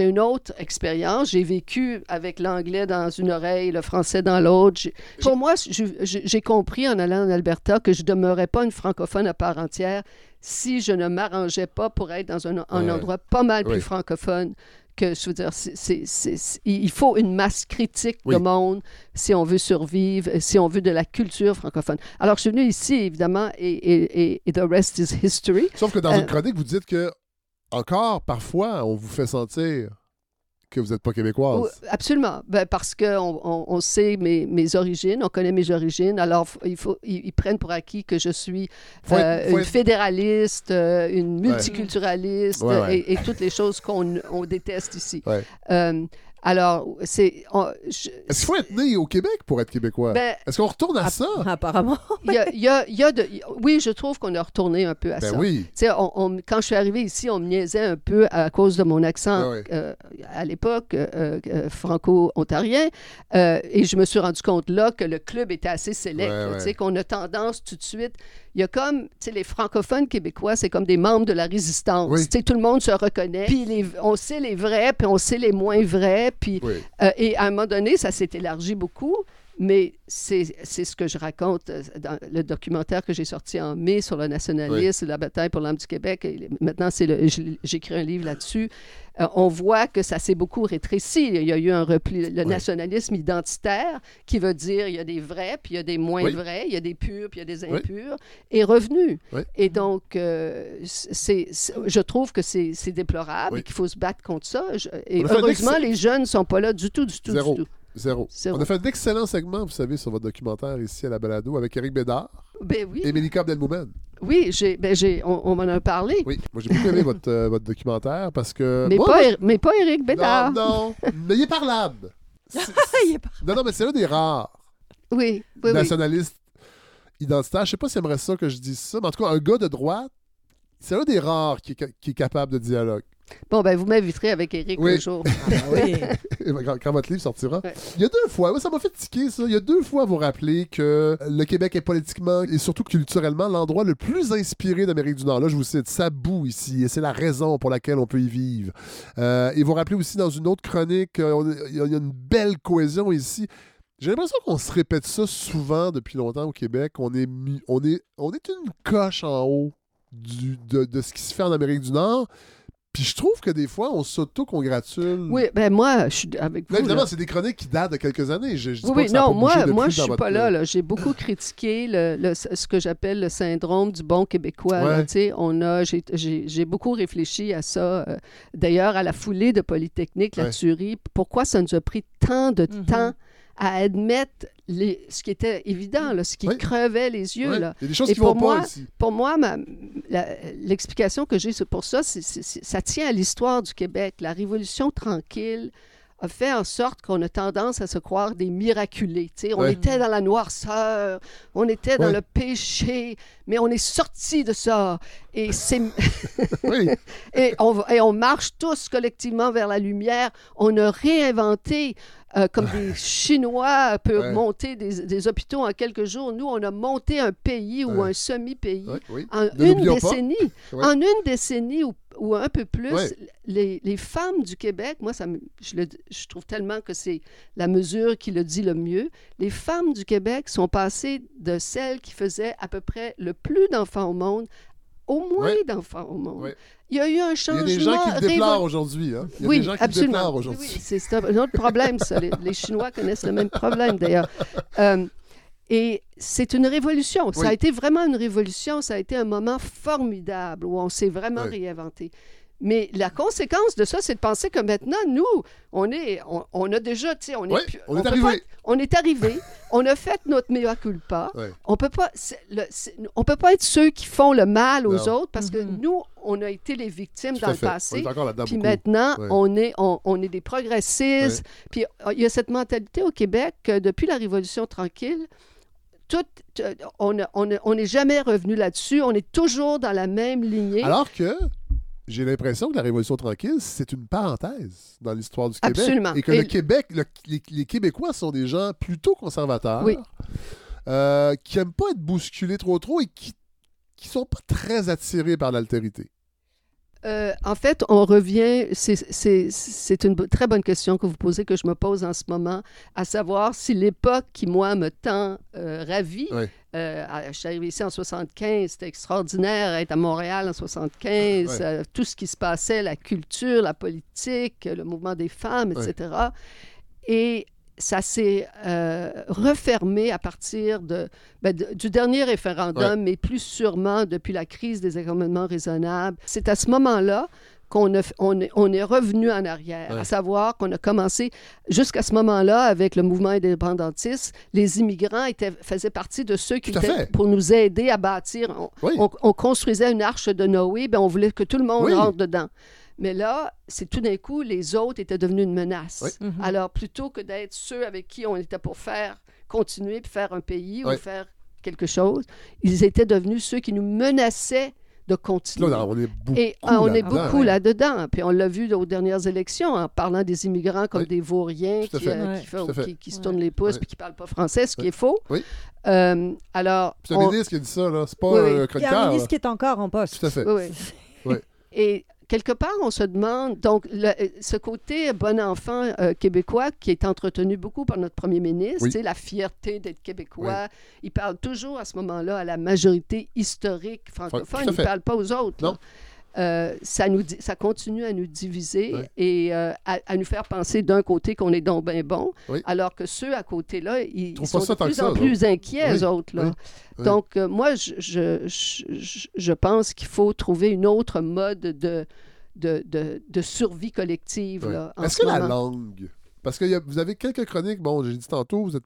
une autre expérience. J'ai vécu avec l'anglais dans une oreille, le français dans l'autre. Pour moi, j'ai compris en allant en Alberta que je ne demeurais pas une francophone à part entière si je ne m'arrangeais pas pour être dans un, endroit pas mal Oui. plus francophone que, je veux dire, il faut une masse critique Oui. de monde si on veut survivre, si on veut de la culture francophone. Alors, je suis venue ici, évidemment, et, et, et- et the rest is history. Sauf que dans Euh, une chronique, vous dites que encore parfois, on vous fait sentir que vous n'êtes pas québécoise. Oui, absolument. Ben, parce qu'on on, on sait mes, mes origines, on connaît mes origines. Alors, il faut, ils, ils prennent pour acquis que je suis Faut être- euh, faut une être- fédéraliste, euh, une multiculturaliste Ouais, ouais. Et, et toutes les choses qu'on on déteste ici. Euh, alors, c'est. Est-ce qu'il faut être né au Québec pour être québécois? ben, Est-ce qu'on retourne à ça? Apparemment. il y a, il y a- il y a de, oui, je trouve qu'on a retourné un peu à Ben ça. oui. Tu sais, on- on- quand je suis arrivée ici, on me niaisait un peu à cause de mon accent ouais. euh, à l'époque euh, euh, franco-ontarien. Euh, et je me suis rendu compte là que le club était assez sélect. Ouais, qu'on a tendance tout de suite. Il y a comme, tu sais, les francophones québécois, c'est comme des membres de la résistance. Oui. Tu sais, tout le monde se reconnaît. Puis les- on sait les vrais, puis on sait les moins vrais. Puis Oui. euh, et à un moment donné, ça s'est élargi beaucoup, mais c'est ce que je raconte euh, dans le documentaire que j'ai sorti en mai sur le nationalisme, la bataille pour l'âme du Québec. Et maintenant, j'écris un livre là-dessus. Euh, on voit que ça s'est beaucoup rétréci. Il y a eu un repli, le Oui. nationalisme identitaire, qui veut dire il y a des vrais, puis il y a des moins Oui. vrais, il y a des purs, puis il y a des Oui. impurs, est revenu. Oui. Et donc, euh, c'est, je trouve que c'est, déplorable Oui. et qu'il faut se battre contre ça. Je- et heureusement, les jeunes ne sont pas là du tout, du tout, Zéro. du tout. Zéro. Zéro. On a fait d'excellents segments, vous savez, sur votre documentaire ici à la balado avec Eric Bédard Ben oui, et Mélika Abdelmoumen. Oui j'ai, ben j'ai, on, on m'en a parlé. Oui, moi j'ai beaucoup aimé votre, euh, votre documentaire parce que. Mais, moi, pas, moi, mais pas Éric Bédard. Non, non, mais il est parlable. Il est pas- Non, non, mais c'est un des rares Oui, oui, oui. nationalistes identitaires. Je sais pas si aimerait ça que je dise ça, mais en tout cas, un gars de droite, c'est un des rares qui est capable de dialogue. Bon, ben vous m'inviterez avec Éric Oui. un jour. Ah, ben oui. quand, quand votre livre sortira. Ouais. Il y a deux fois, ouais, ça m'a fait tiquer ça. Il y a deux fois vous rappeler que le Québec est politiquement et surtout culturellement l'endroit le plus inspiré d'Amérique du Nord. Là, je vous cite, ça boue ici et c'est la raison pour laquelle on peut y vivre. Euh, et vous rappelez aussi dans une autre chronique, euh, il y a une belle cohésion ici. J'ai l'impression qu'on se répète ça souvent depuis longtemps au Québec. On est, on est, on est une coche en haut du, de, de ce qui se fait en Amérique du Nord. Puis je trouve que des fois, on s'auto-congratule. Oui, ben moi, je suis avec vous. Là, évidemment, c'est des chroniques qui datent de quelques années. Je, je dis Oui, pas oui, que ça a non, pas moi, moi je suis pas là. là. J'ai beaucoup critiqué le, le- ce que j'appelle le syndrome du bon québécois. Ouais. on a, j'ai, j'ai- j'ai beaucoup réfléchi à ça. euh, D'ailleurs, à la foulée de Polytechnique, la Ouais. tuerie, pourquoi ça nous a pris tant de Mhm. temps à admettre les, ce qui était évident, là, ce qui Oui. crevait les yeux. Là. Il y a des choses Et qui vont pour moi, pas ici. Pour moi, l'explication que j'ai pour ça, ça tient à l'histoire du Québec. La Révolution tranquille a fait en sorte qu'on a tendance à se croire des miraculés. On Ouais. était dans la noirceur, on était dans Ouais. le péché, mais on est sorti de ça. Et, c'est, Oui, et, on, va- et on marche tous collectivement vers la lumière. On a réinventé, euh, comme des Chinois peuvent Ouais. monter des, des hôpitaux en quelques jours. Nous, on a monté un pays ou Ouais. un semi-pays en Ne une décennie. En une décennie ou, ou un peu plus, les, les femmes du Québec, moi, ça me- je, le- je trouve tellement que c'est la mesure qui le dit le mieux. Les femmes du Québec sont passées de celles qui faisaient à peu près le plus d'enfants au monde au moins d'enfants au monde. Il y a eu un Il y changement. a des gens qui le déplorent aujourd'hui. Hein? Il y a oui, des gens qui le absolument. déplorent aujourd'hui. oui, c'est un autre problème, ça. Les, les Chinois connaissent le même problème, d'ailleurs. Euh, et c'est une révolution. Ça a été vraiment une révolution. Ça a été un moment formidable où on s'est vraiment réinventé. Mais la conséquence de ça, c'est de penser que maintenant, nous, on est, on, on a déjà, tu sais, on plus- on est arrivé. pas- on est arrivé, on a fait notre mea culpa. Ouais. On peut pas, le- on peut pas être ceux qui font le mal aux Non. autres parce que Mhm. nous, on a été les victimes Tout dans le fait. passé. On est encore là-dedans Puis beaucoup. maintenant, Ouais. on, est, on, on est des progressistes. Puis euh, il y a cette mentalité au Québec que depuis la Révolution tranquille, tout, on n'est jamais revenu là-dessus. On est toujours dans la même lignée. Alors que j'ai l'impression que la Révolution tranquille, c'est une parenthèse dans l'histoire du Québec. Absolument. Et que Et- le Québec, le- les, les Québécois sont des gens plutôt conservateurs, Oui. euh, qui n'aiment pas être bousculés trop trop et qui qui sont pas très attirés par l'altérité. Euh, en fait, on revient, c'est- une très bonne question que vous posez, que je me pose en ce moment, à savoir si l'époque qui, moi, me tend euh, ravie, Ouais. Euh, je suis arrivée ici en 75, c'était extraordinaire être à Montréal en 75, Ouais. euh, tout ce qui se passait, la culture, la politique, le mouvement des femmes, Ouais. etc. Et ça s'est euh, refermé à partir de, ben, de- du dernier référendum, Ouais. mais plus sûrement depuis la crise des accommodements raisonnables. C'est à ce moment-là qu'on on est, on est revenu en arrière, Ouais. à savoir qu'on a commencé, jusqu'à ce moment-là, avec le mouvement indépendantiste, les immigrants étaient, faisaient partie de ceux qui étaient fait. pour nous aider à bâtir. On, Oui. on- on construisait une arche de Noé, ben on voulait que tout le monde Oui. rentre dedans. Mais là, c'est tout d'un coup, les autres étaient devenus une menace. Oui. Mhm. Alors, plutôt que d'être ceux avec qui on était pour faire, continuer, puis faire un pays Oui. ou faire quelque chose, ils étaient devenus ceux qui nous menaçaient de continuer. Là, on est beaucoup Et euh, on est beaucoup là-dedans. Puis on l'a vu aux dernières élections en parlant des immigrants comme des vauriens qui, euh, Ouais. qui, qui- qui se Ouais. tournent les pouces puis qui ne parlent pas français, ce qui est faux. Oui. Euh, alors, C'est un on- ministre qui a dit ça, là. C'est pas Oui, oui. un Il y a un chroniqueur. ministre là. qui est encore en poste. Tout à fait. oui, oui. Oui. Et quelque part, on se demande, donc, le- euh, ce côté bon enfant euh, québécois qui est entretenu beaucoup par notre premier ministre, Oui. c'est la fierté d'être québécois. Il parle toujours à ce moment-là à la majorité historique francophone. Il ne parle pas aux autres. là. Euh, ça, nous di- ça continue à nous diviser Ouais. et euh, à, à nous faire penser d'un côté qu'on est donc bien bon, Oui. alors que ceux à côté là, ils, sont de plus en plus inquiets, Oui. eux autres. Là. Oui. Donc, euh, moi, je, je, je, je pense qu'il faut trouver une autre mode de, de, de, de survie collective. Est-ce ce que la langue? Parce que y a- vous avez quelques chroniques, bon, j'ai dit tantôt, vous êtes.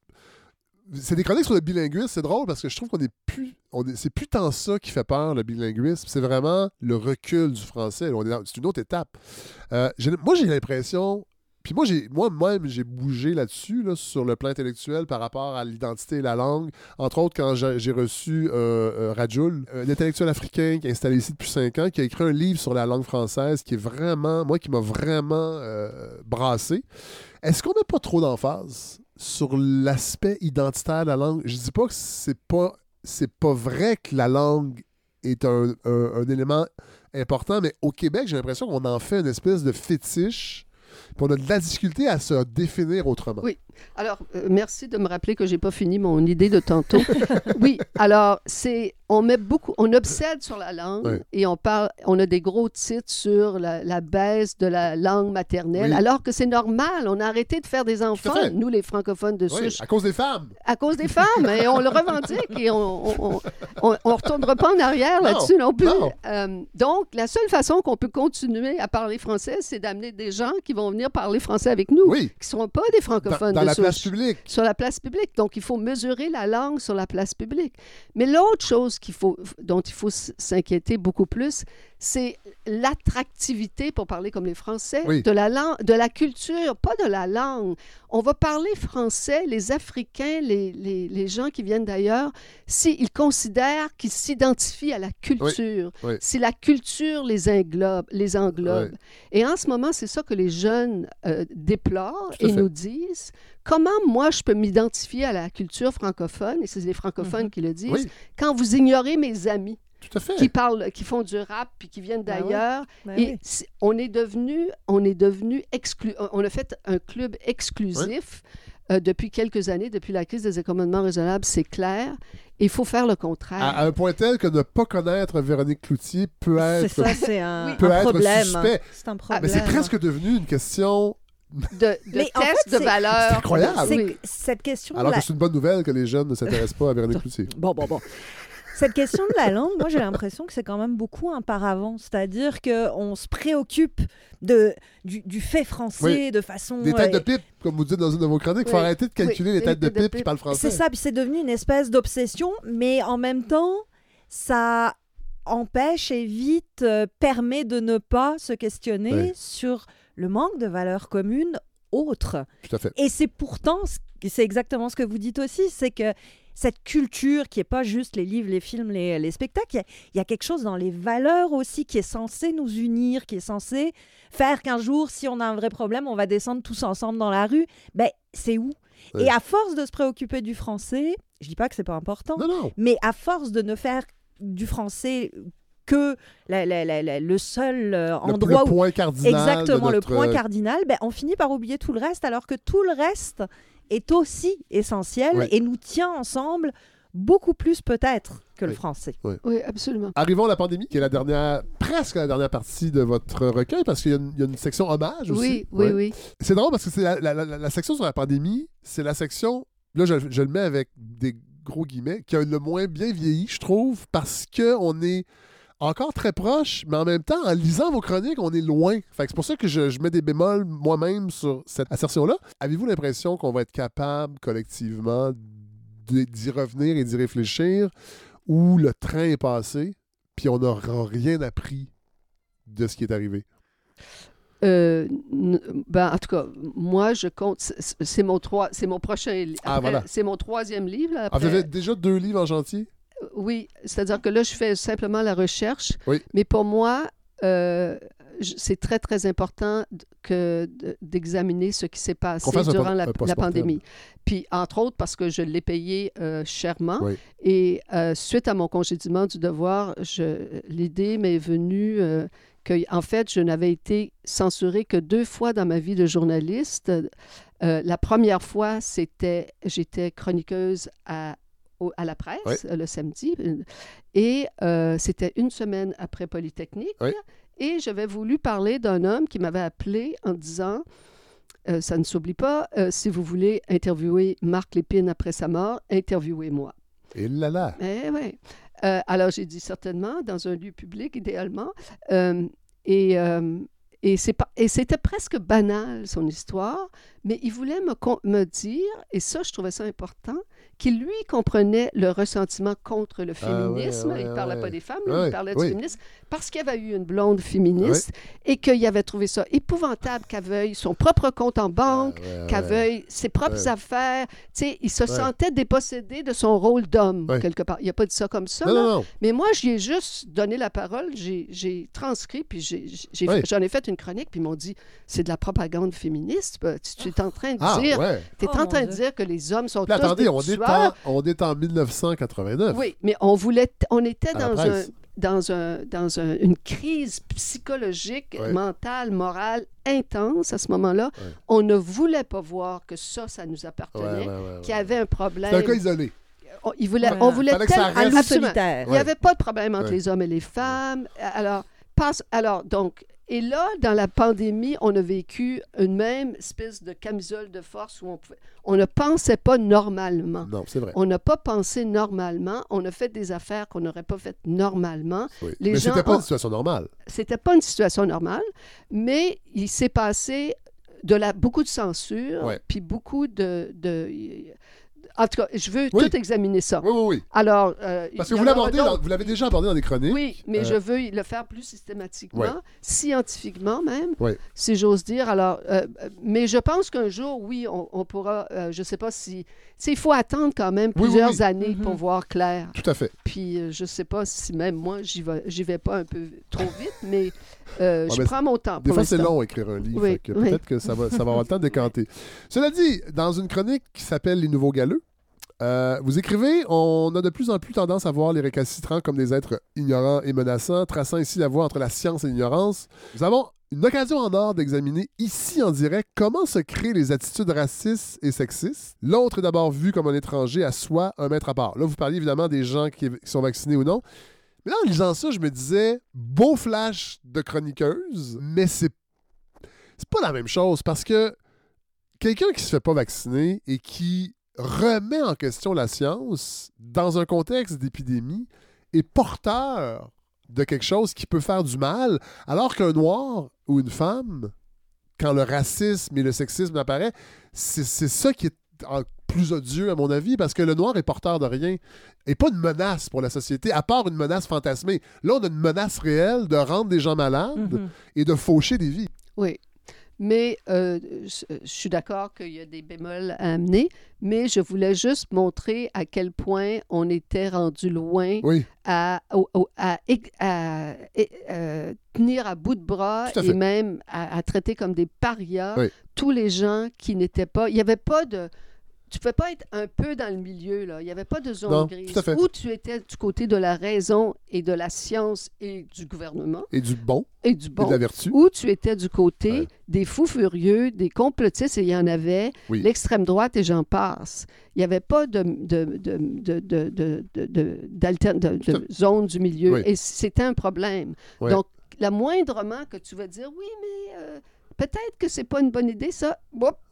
C'est des chroniques sur le bilinguisme, c'est drôle parce que je trouve qu'on est plus. On est... C'est plus tant ça qui fait peur, le bilinguisme. C'est vraiment le recul du français. On est dans- C'est une autre étape. Euh, j'ai- moi, j'ai l'impression. Puis moi, moi-même, j'ai bougé là-dessus, là, sur le plan intellectuel par rapport à l'identité et la langue. Entre autres, quand j'ai, reçu euh, euh, Rajoul, un intellectuel africain qui est installé ici depuis cinq ans, qui a écrit un livre sur la langue française qui est vraiment, moi, qui m'a vraiment euh, brassé. Est-ce qu'on met pas trop d'emphase? Sur l'aspect identitaire de la langue? Je dis pas que c'est pas, c'est pas vrai que la langue est un, un- un élément important, mais au Québec, j'ai l'impression qu'on en fait une espèce de fétiche. Puis on a de la difficulté à se définir autrement. Oui. Alors, euh, merci de me rappeler que j'ai pas fini mon idée de tantôt. oui, alors, c'est, on met beaucoup, on obsède sur la langue Ouais. et on parle, on a des gros titres sur la, la baisse de la langue maternelle, Oui. alors que c'est normal. On a arrêté de faire des enfants, nous, les francophones de Oui, souche, à cause des femmes. à cause des femmes, et on le revendique et on on retournera pas en arrière là-dessus non plus. non. Euh, donc, la seule façon qu'on peut continuer à parler français, c'est d'amener des gens qui vont venir parler français avec nous, Oui. qui ne seront pas des Dans, francophones dans de la souche place publique. sur la place publique. Donc, il faut mesurer la langue sur la place publique. Mais l'autre chose qu'il faut, dont il faut s'inquiéter beaucoup plus, c'est l'attractivité, pour parler comme les Français, Oui. de, la langue, de la culture, pas de la langue. On va parler français, les Africains, les, les, les gens qui viennent d'ailleurs, s'ils considèrent qu'ils s'identifient à la culture, oui. si la culture les englobe, les englobe. Et en ce moment, c'est ça que les jeunes euh, déplorent et fait. nous disent. Comment moi je peux m'identifier à la culture francophone, et c'est les francophones qui le disent, quand vous ignorez mes amis? Tout à fait. qui parlent, qui font du rap puis qui viennent Ben oui. d'ailleurs, Ben et oui. c'est- on est devenu, on est devenu exclu, on a fait un club exclusif euh, depuis quelques années, depuis la crise des accommodements raisonnables, c'est clair. Il faut faire le contraire. À, à un point tel que ne pas connaître Véronique Cloutier peut être, ça, c'est un, peut un être problème. suspect. C'est un Mais c'est presque devenu une question. de de Mais en test fait, de valeur. C'est incroyable. C'est Oui. cette question Alors que c'est une bonne nouvelle que les jeunes ne s'intéressent pas à Véronique Cloutier. Bon, bon, bon. Cette question de la langue, moi j'ai l'impression que c'est quand même beaucoup un paravent. C'est-à-dire qu'on se préoccupe de, du, du fait français de façon. Des têtes de euh, pipe, comme vous dites dans une de vos chroniques, il faut arrêter de calculer Oui, les têtes de de pipe qui pipe. parlent français. C'est ça, puis c'est devenu une espèce d'obsession, mais en même temps, ça empêche, évite, euh, permet de ne pas se questionner sur le manque de valeurs communes autres. Tout à fait. Et c'est pourtant, ce- c'est exactement ce que vous dites aussi, c'est que cette culture qui est pas juste les livres, les films, les, les spectacles, il y a- il y, a quelque chose dans les valeurs aussi qui est censé nous unir, qui est censé faire qu'un jour, si on a un vrai problème, on va descendre tous ensemble dans la rue. Ben, c'est où? Ouais. Et à force de se préoccuper du français, je dis pas que c'est pas important, Non, non. mais à force de ne faire du français que la- la- la- la- le seul euh, Le, endroit le où point cardinal. Exactement, le point cardinal, ben, on finit par oublier tout le reste, alors que tout le reste est aussi essentiel Ouais. et nous tient ensemble beaucoup plus peut-être que le français. Oui, absolument. Arrivons à la pandémie, qui est la dernière, presque la dernière partie de votre recueil, parce qu'il y, a une- il y a une section hommage aussi. Oui, oui, Ouais. oui. C'est drôle parce que c'est la, la- la- la section sur la pandémie, c'est la section, là je, je le mets avec des gros guillemets, qui a le moins bien vieilli, je trouve, parce qu'on est encore très proche, mais en même temps, en lisant vos chroniques, on est loin. Fait que c'est pour ça que je, je mets des bémols moi-même sur cette assertion-là. Avez-vous l'impression qu'on va être capable collectivement d'y revenir et d'y réfléchir, ou le train est passé, puis on n'aura rien appris de ce qui est arrivé? Euh, ben, en tout cas, moi, je compte. c'est- mon, trois, c'est mon prochain livre. Ah, voilà. C'est mon troisième livre. là, Ah, vous avez déjà deux livres en chantier? Oui, c'est-à-dire que là, je fais simplement la recherche. Oui. Mais pour moi, euh, c'est très, très important que d'examiner ce qui s'est passé durant la, pandémie. Puis, entre autres, parce que je l'ai payé euh, chèrement. Oui. Et euh, suite à mon congédiement du devoir, l'idée m'est venue que, en fait, je n'avais été censurée que deux fois dans ma vie de journaliste. La première fois, c'était, j'étais chroniqueuse à, au- à la presse Oui. le samedi. euh, Et euh, c'était une semaine après Polytechnique. Oui. Et j'avais voulu parler d'un homme qui m'avait appelé en disant euh, Ça ne s'oublie pas, euh, si vous voulez interviewer Marc Lépine après sa mort, interviewez-moi. Et là là! Eh oui. Alors, j'ai dit certainement, dans un lieu public, idéalement. Et et c'était presque banal, son histoire, mais il voulait me, me dire, et ça, je trouvais ça important, qu'il, lui, comprenait le ressentiment contre le Ah ouais, féminisme. ouais, il ne parlait ouais. pas des femmes, il parlait du féminisme, parce qu'il y avait eu une blonde féministe et qu'il avait trouvé ça épouvantable qu'elle veuille son propre compte en banque, Ah, qu'elle veuille ses propres affaires. Tu sais, il se sentait dépossédé de son rôle d'homme, quelque part. Il n'a pas dit ça comme ça, Non, non, non. mais moi, j'y ai juste donné la parole, j'ai transcrit, puis j'en ai, fait une chronique, puis ils m'ont dit c'est de la propagande féministe. Tu, tu es en train de Ah, dire, ouais. es Oh, en train de dire que les hommes sont Là, tous attendez, des on est, en, on est en 1989. Oui, mais on voulait, on était À dans un, presse. dans un, dans un- une crise psychologique, Ouais. mentale, morale intense à ce moment-là. Ouais. On ne voulait pas voir que ça, ça nous appartenait, Ouais, ouais, ouais, qu'il y avait un problème. C'est un cas isolé. on, il voulait, on voulait Fallait que ça tellement- solitaire. Il n'y avait pas de problème entre Ouais. les hommes et les femmes. Alors, passe, alors, donc, et là, dans la pandémie, on a vécu une même espèce de camisole de force où on, pouvait- on ne pensait pas normalement. Non, c'est vrai. On n'a pas pensé normalement. On a fait des affaires qu'on n'aurait pas faites normalement. Oui. les Mais gens c'était pas ont- une situation normale. C'était pas une situation normale, mais il s'est passé de la, beaucoup de censure, puis beaucoup de, de- En tout cas, je veux Oui. tout examiner ça. Oui, oui, oui. Alors, euh, Parce que vous l'abordez, dans- vous l'avez déjà abordé dans des chroniques. Oui, mais Euh, je veux le faire plus systématiquement, Ouais. scientifiquement même, Ouais. si j'ose dire. Alors, euh, euh, mais je pense qu'un jour, oui, on, on pourra. euh, je ne sais pas si. il faut attendre quand même Oui, oui, plusieurs oui. années Mhm. pour voir clair. Tout à fait. Puis euh, je ne sais pas si même moi, j'y vais, j'y vais pas un peu trop vite, mais euh, Ouais, je prends mon temps. Des fois, c'est long écrire un livre. Oui, oui. Peut-être que ça va, ça va avoir le temps de décanter. Cela dit, dans une chronique qui s'appelle Les Nouveaux Galeux, euh, vous écrivez On a de plus en plus tendance à voir les récalcitrants comme des êtres ignorants et menaçants, traçant ici la voie entre la science et l'ignorance. Nous avons une occasion en or d'examiner ici en direct comment se créent les attitudes racistes et sexistes. L'autre est d'abord vu comme un étranger à soi, un maître à part. Là, vous parliez évidemment des gens qui, qui sont vaccinés ou non. Mais là, en lisant ça, je me disais, beau flash de chroniqueuse, mais c'est c'est pas la même chose parce que quelqu'un qui se fait pas vacciner et qui remet en question la science dans un contexte d'épidémie est porteur de quelque chose qui peut faire du mal, alors qu'un noir ou une femme, quand le racisme et le sexisme apparaissent, c'est ça qui est plus odieux à mon avis, parce que le noir est porteur de rien et pas une menace pour la société, à part une menace fantasmée. Là, on a une menace réelle de rendre des gens malades Mhm. et de faucher des vies. Oui. Mais euh, je, je suis d'accord qu'il y a des bémols à amener, mais je voulais juste montrer à quel point on était rendu loin Oui, à, au- au- à- à- et- euh, tenir à bout de bras et même à, à traiter comme des parias Oui. tous les gens qui n'étaient pas. Il n'y avait pas de. Tu ne pouvais pas être un peu dans le milieu, là. Il n'y avait pas de zone Non, grise. tout à fait. Où tu étais du côté de la raison et de la science et du gouvernement et du bon et du et bon de la vertu. où tu étais du côté Ouais. des fous furieux, des complotistes, et il y en avait, Oui. l'extrême droite et j'en passe. Il n'y avait pas de, zone du milieu. Oui. Et c'était un problème. Ouais. Donc, la moindrement que tu vas dire, oui, mais euh, peut-être que c'est pas une bonne idée, ça,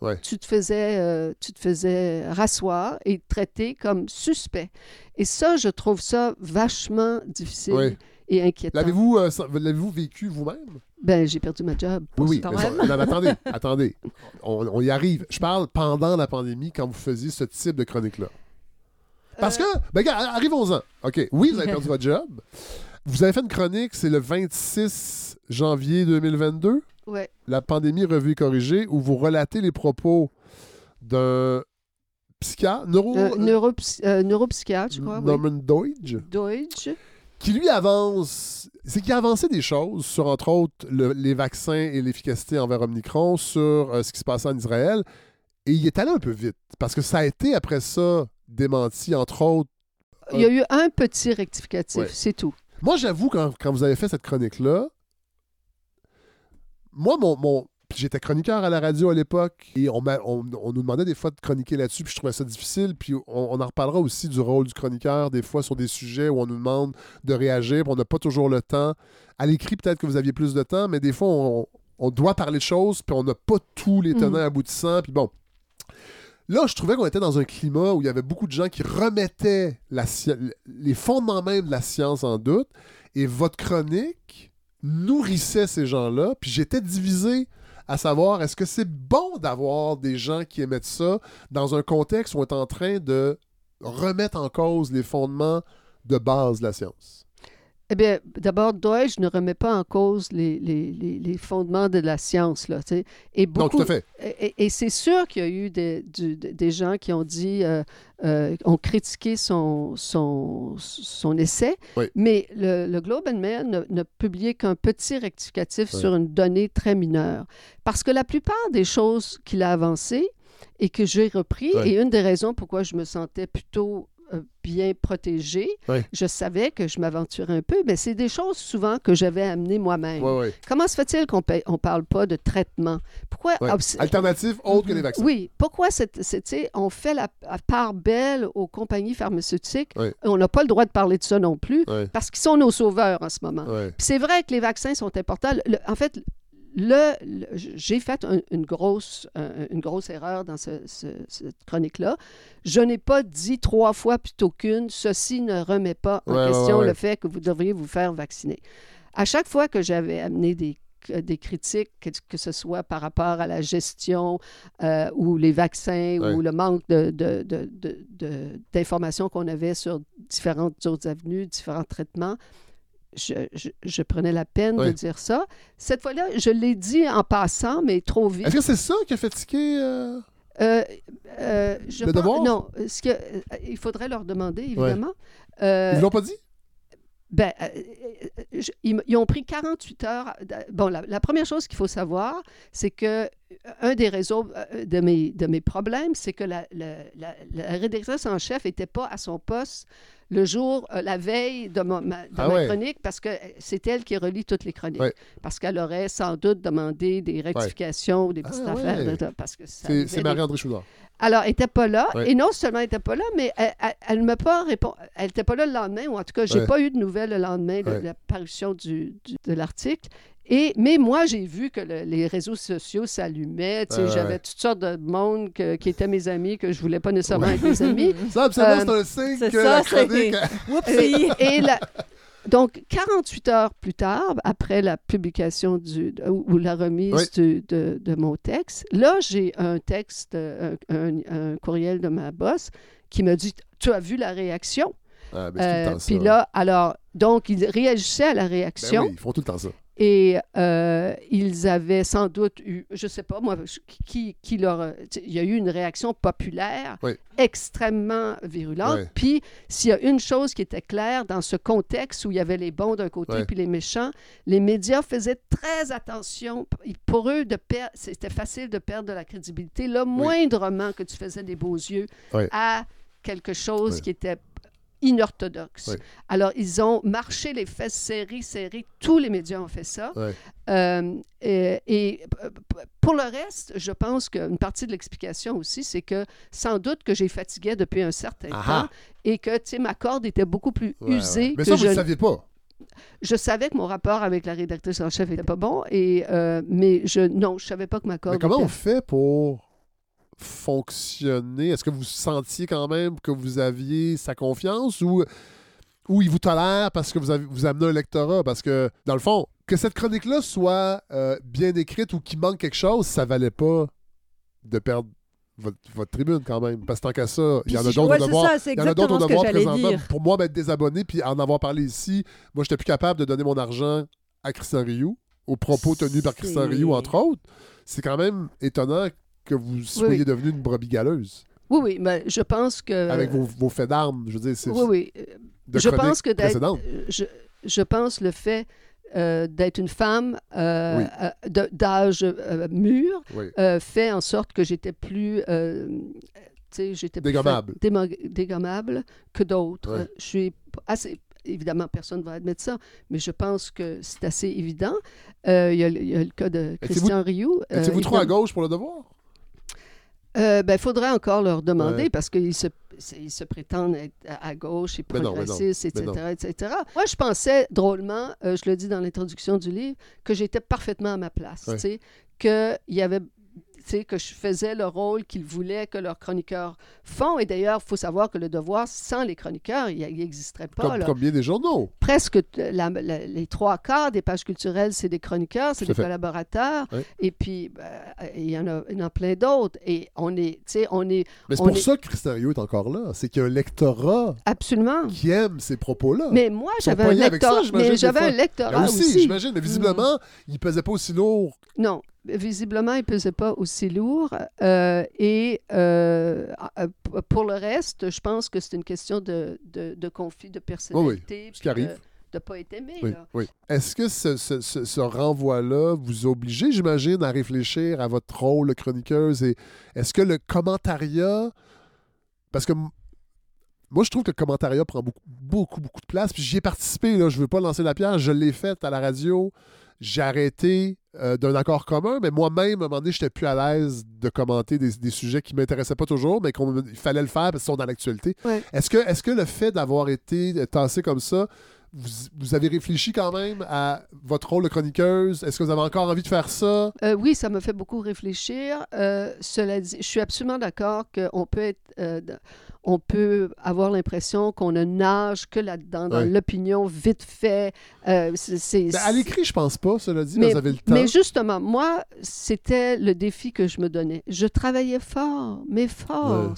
Ouais. tu, te faisais, euh, tu te faisais rasseoir et traiter comme suspect. Et ça, je trouve ça vachement difficile. Et inquiétant. L'avez-vous euh, l'avez-vous vécu vous-même? Ben, j'ai perdu ma job. Oui, oui. Mais non, mais attendez, attendez. On, on y arrive. Je parle pendant la pandémie, quand vous faisiez ce type de chronique-là. Parce que, ben, gars, arrivons-en. OK, oui, vous avez perdu votre job. Vous avez fait une chronique, c'est le 26 janvier 2022, Ouais. la pandémie revue et corrigée, où vous relatez les propos d'un psychiatre, neuro, Euh, neuropsy- euh, neuropsychiatre, je crois. oui. Norman Deutsch, Deutsch. qui lui avance, c'est qu'il a avancé des choses sur, entre autres, le- les vaccins et l'efficacité envers Omicron, sur euh, ce qui se passait en Israël. Et il est allé un peu vite, parce que ça a été après ça démenti, entre autres. Il y a eu un petit rectificatif, Ouais. c'est tout. Moi, j'avoue, quand, quand vous avez fait cette chronique-là, moi, mon, j'étais chroniqueur à la radio à l'époque et on, on- on nous demandait des fois de chroniquer là-dessus, puis je trouvais ça difficile. Puis on, on en reparlera aussi du rôle du chroniqueur, des fois sur des sujets où on nous demande de réagir, puis on n'a pas toujours le temps. À l'écrit, peut-être que vous aviez plus de temps, mais des fois, on, on doit parler de choses, puis on n'a pas tous les tenants Mhm. aboutissants, puis bon. Là, je trouvais qu'on était dans un climat où il y avait beaucoup de gens qui remettaient la les fondements même de la science en doute. Et votre chronique nourrissait ces gens-là. Puis j'étais divisé à savoir est-ce que c'est bon d'avoir des gens qui émettent ça dans un contexte où on est en train de remettre en cause les fondements de base de la science? Eh bien, d'abord, Deutsch ne remet pas en cause les, les- les- les fondements de la science. Là, et Non, beaucoup, tout à fait. Et, c'est sûr qu'il y a eu des, du- des gens qui ont dit, euh, euh, ont critiqué son, son, son essai, Oui. mais le, le Globe and Mail n'a publié qu'un petit rectificatif Oui. sur une donnée très mineure. Parce que la plupart des choses qu'il a avancées et que j'ai repris, Oui. et une des raisons pourquoi je me sentais plutôt bien protégée, Oui. je savais que je m'aventurais un peu, mais c'est des choses souvent que j'avais amenées moi-même. Comment se fait-il qu'on ne parle pas de traitement? Pourquoi Alternative autre que les vaccins. oui, pourquoi sais, on fait la, part belle aux compagnies pharmaceutiques? On n'a pas le droit de parler de ça non plus parce qu'ils sont nos sauveurs en ce moment. c'est vrai que les vaccins sont importants. Le- en fait, le, le- j'ai fait un- une, grosse, un- une grosse erreur dans ce- ce- cette chronique-là. Je n'ai pas dit trois fois plutôt qu'une, ceci ne remet pas en Ouais, question ouais. le fait que vous devriez vous faire vacciner. À chaque fois que j'avais amené des des critiques, que, que ce soit par rapport à la gestion euh, ou les vaccins ou le manque de- de- de- de- de- d'informations qu'on avait sur différentes autres avenues, différents traitements, je, je- je prenais la peine de dire ça. Cette fois-là, je l'ai dit en passant, mais trop vite. Est-ce que c'est ça qui a fait tiquer euh, Euh, euh, je Le pense- devoir? Non, ce que, euh, il faudrait leur demander, évidemment. Ils l'ont pas dit? ben, euh, je- ils, ont pris 48 heures. Bon, la, la première chose qu'il faut savoir, c'est que un des réseaux de mes, de mes problèmes, c'est que la, la- la- la rédactrice en chef n'était pas à son poste le jour, euh, la veille de, ma, de Ah ma ouais. chronique, parce que euh, c'est elle qui relie toutes les chroniques. Ouais. Parce qu'elle aurait sans doute demandé des rectifications ou des petites Ah affaires. de- parce que ça C'est Marie-André Choudard. alors, elle n'était pas là. Et non seulement elle n'était pas là, mais elle ne m'a pas répondu. Elle n'était pas là le lendemain, ou en tout cas, j'ai Ouais. pas eu de nouvelles le lendemain de la parution du, du- de l'article. Et, mais moi, j'ai vu que le- les réseaux sociaux s'allumaient. Ouais, ouais, J'avais ouais. toutes sortes de monde que- qui étaient mes amis, que je voulais pas nécessairement être mes amis. Ça, absolument, Euh, c'est un signe que ça, la c'est- chronique... Whoopsie! Et la- donc, 48 heures plus tard, après la publication du, ou, ou la remise Oui. du- de, de mon texte, là, j'ai un texte, un, un- un courriel de ma boss qui me dit Tu as vu la réaction? Ah, ben, Euh. Puis là, alors, donc, ils réagissaient à la Ben réaction. oui, ils font tout le temps ça. Et euh, ils avaient sans doute eu, je sais pas moi, qui, qui leur. Il y a eu une réaction populaire Oui. extrêmement virulente. Oui. Puis, s'il y a une chose qui était claire dans ce contexte où il y avait les bons d'un côté Oui. puis les méchants, les médias faisaient très attention. Pour eux, de c'était facile de perdre de la crédibilité. Là, moindrement que tu faisais des beaux yeux à quelque chose qui était inorthodoxe. Oui. Alors, ils ont marché les fesses serrées, serrées. Tous les médias ont fait ça. Euh, et, pour le reste, je pense qu'une partie de l'explication aussi, c'est que sans doute que j'ai fatigué depuis un certain Ah temps et que, tu sais, ma corde était beaucoup plus Ouais, usée ouais. Mais que ça, vous je... ne le saviez pas. Je savais que mon rapport avec la rédactrice en chef était pas bon, et, euh, mais je, non, je savais pas que ma corde Mais comment on fait pour fonctionner? Est-ce que vous sentiez quand même que vous aviez sa confiance ou, ou ils vous tolèrent parce que vous, avez, vous amenez un lectorat? Parce que, dans le fond, que cette chronique-là soit euh, bien écrite ou qu'il manque quelque chose, ça valait pas de perdre votre, votre tribune quand même. Parce que tant qu'à ça, il y en a d'autres ouais, au devoir. Il y en a d'autres au devoir présentement. dire. Pour moi, m'être désabonné puis en avoir parlé ici, moi, j'étais plus capable de donner mon argent à Christian Rioux, aux propos tenus par Christian Rioux, entre autres. C'est quand même étonnant que vous soyez oui. devenu une brebis galeuse Oui, oui, mais je pense que... avec vos, vos faits d'armes. Je veux dire, c'est Oui, oui. de je pense que d'être, je, je pense le fait euh, d'être une femme euh, Oui. euh, d'âge euh, mûr Oui. fait en sorte que j'étais plus j'étais Dégommable. dégommable que d'autres. Ouais. Je suis assez évidemment personne ne va admettre ça, mais je pense que c'est assez évident. Euh, Il y, a le- il y a le cas de Christian Rioux. euh, Étiez-vous trop à gauche pour le devoir? Euh, ben, il faudrait encore leur demander Ouais. parce qu'ils se, ils se prétendent être à, gauche et progressistes, etc., etc. Moi, je pensais drôlement, euh, je le dis dans l'introduction du livre, que j'étais parfaitement à ma place. Ouais. tu sais, Que il y avait que je faisais le rôle qu'ils voulaient que leurs chroniqueurs font. Et d'ailleurs, il faut savoir que le devoir, sans les chroniqueurs, il n'existerait pas. Comme, là. comme bien des journaux? Presque t- la- la- les trois quarts des pages culturelles, c'est des chroniqueurs, c'est des fait. collaborateurs. Et puis, ben, il y en a, il y en a plein d'autres. Et on est, tu sais, on est Mais c'est pour est- ça que Christian Rioux est encore là. C'est qu'il y a un lectorat absolument. qui aime ces propos-là. Mais moi, j'avais un ça, j'imagine, Mais j'avais un lectorat aussi, aussi. j'imagine. Mais visiblement, il pesait pas aussi lourd. Non, visiblement, il ne pesait pas aussi lourd. Euh, et euh, pour le reste, je pense que c'est une question de, de, de conflit de personnalité. ce qui puis arrive. De ne pas être aimé. Oui, oui. Est-ce que ce, ce- ce- ce renvoi-là vous oblige, j'imagine, à réfléchir à votre rôle de chroniqueuse? Et est-ce que le commentariat... Parce que moi, je trouve que le commentariat prend beaucoup, beaucoup, beaucoup de place. Puis j'y ai participé, là, je veux pas lancer la pierre. Je l'ai fait à la radio. J'ai arrêté euh, d'un accord commun, mais moi-même, à un moment donné, j'étais plus à l'aise de commenter des, des sujets qui m'intéressaient pas toujours, mais qu'il fallait le faire parce qu'ils sont dans l'actualité. Ouais. Est-ce que, est que le fait d'avoir été tassé comme ça, vous, vous avez réfléchi quand même à votre rôle de chroniqueuse? Est-ce que vous avez encore envie de faire ça? Euh, oui, ça me fait beaucoup réfléchir. Euh, cela dit, je suis absolument d'accord qu'on peut être, euh, on peut avoir l'impression qu'on ne nage que là-dedans, dans Ouais. l'opinion vite fait. Euh, c'est- Ben, à l'écrit, je pense pas, cela dit, Mais- vous avez le temps. Mais justement, moi, c'était le défi que je me donnais. Je travaillais fort, mais fort.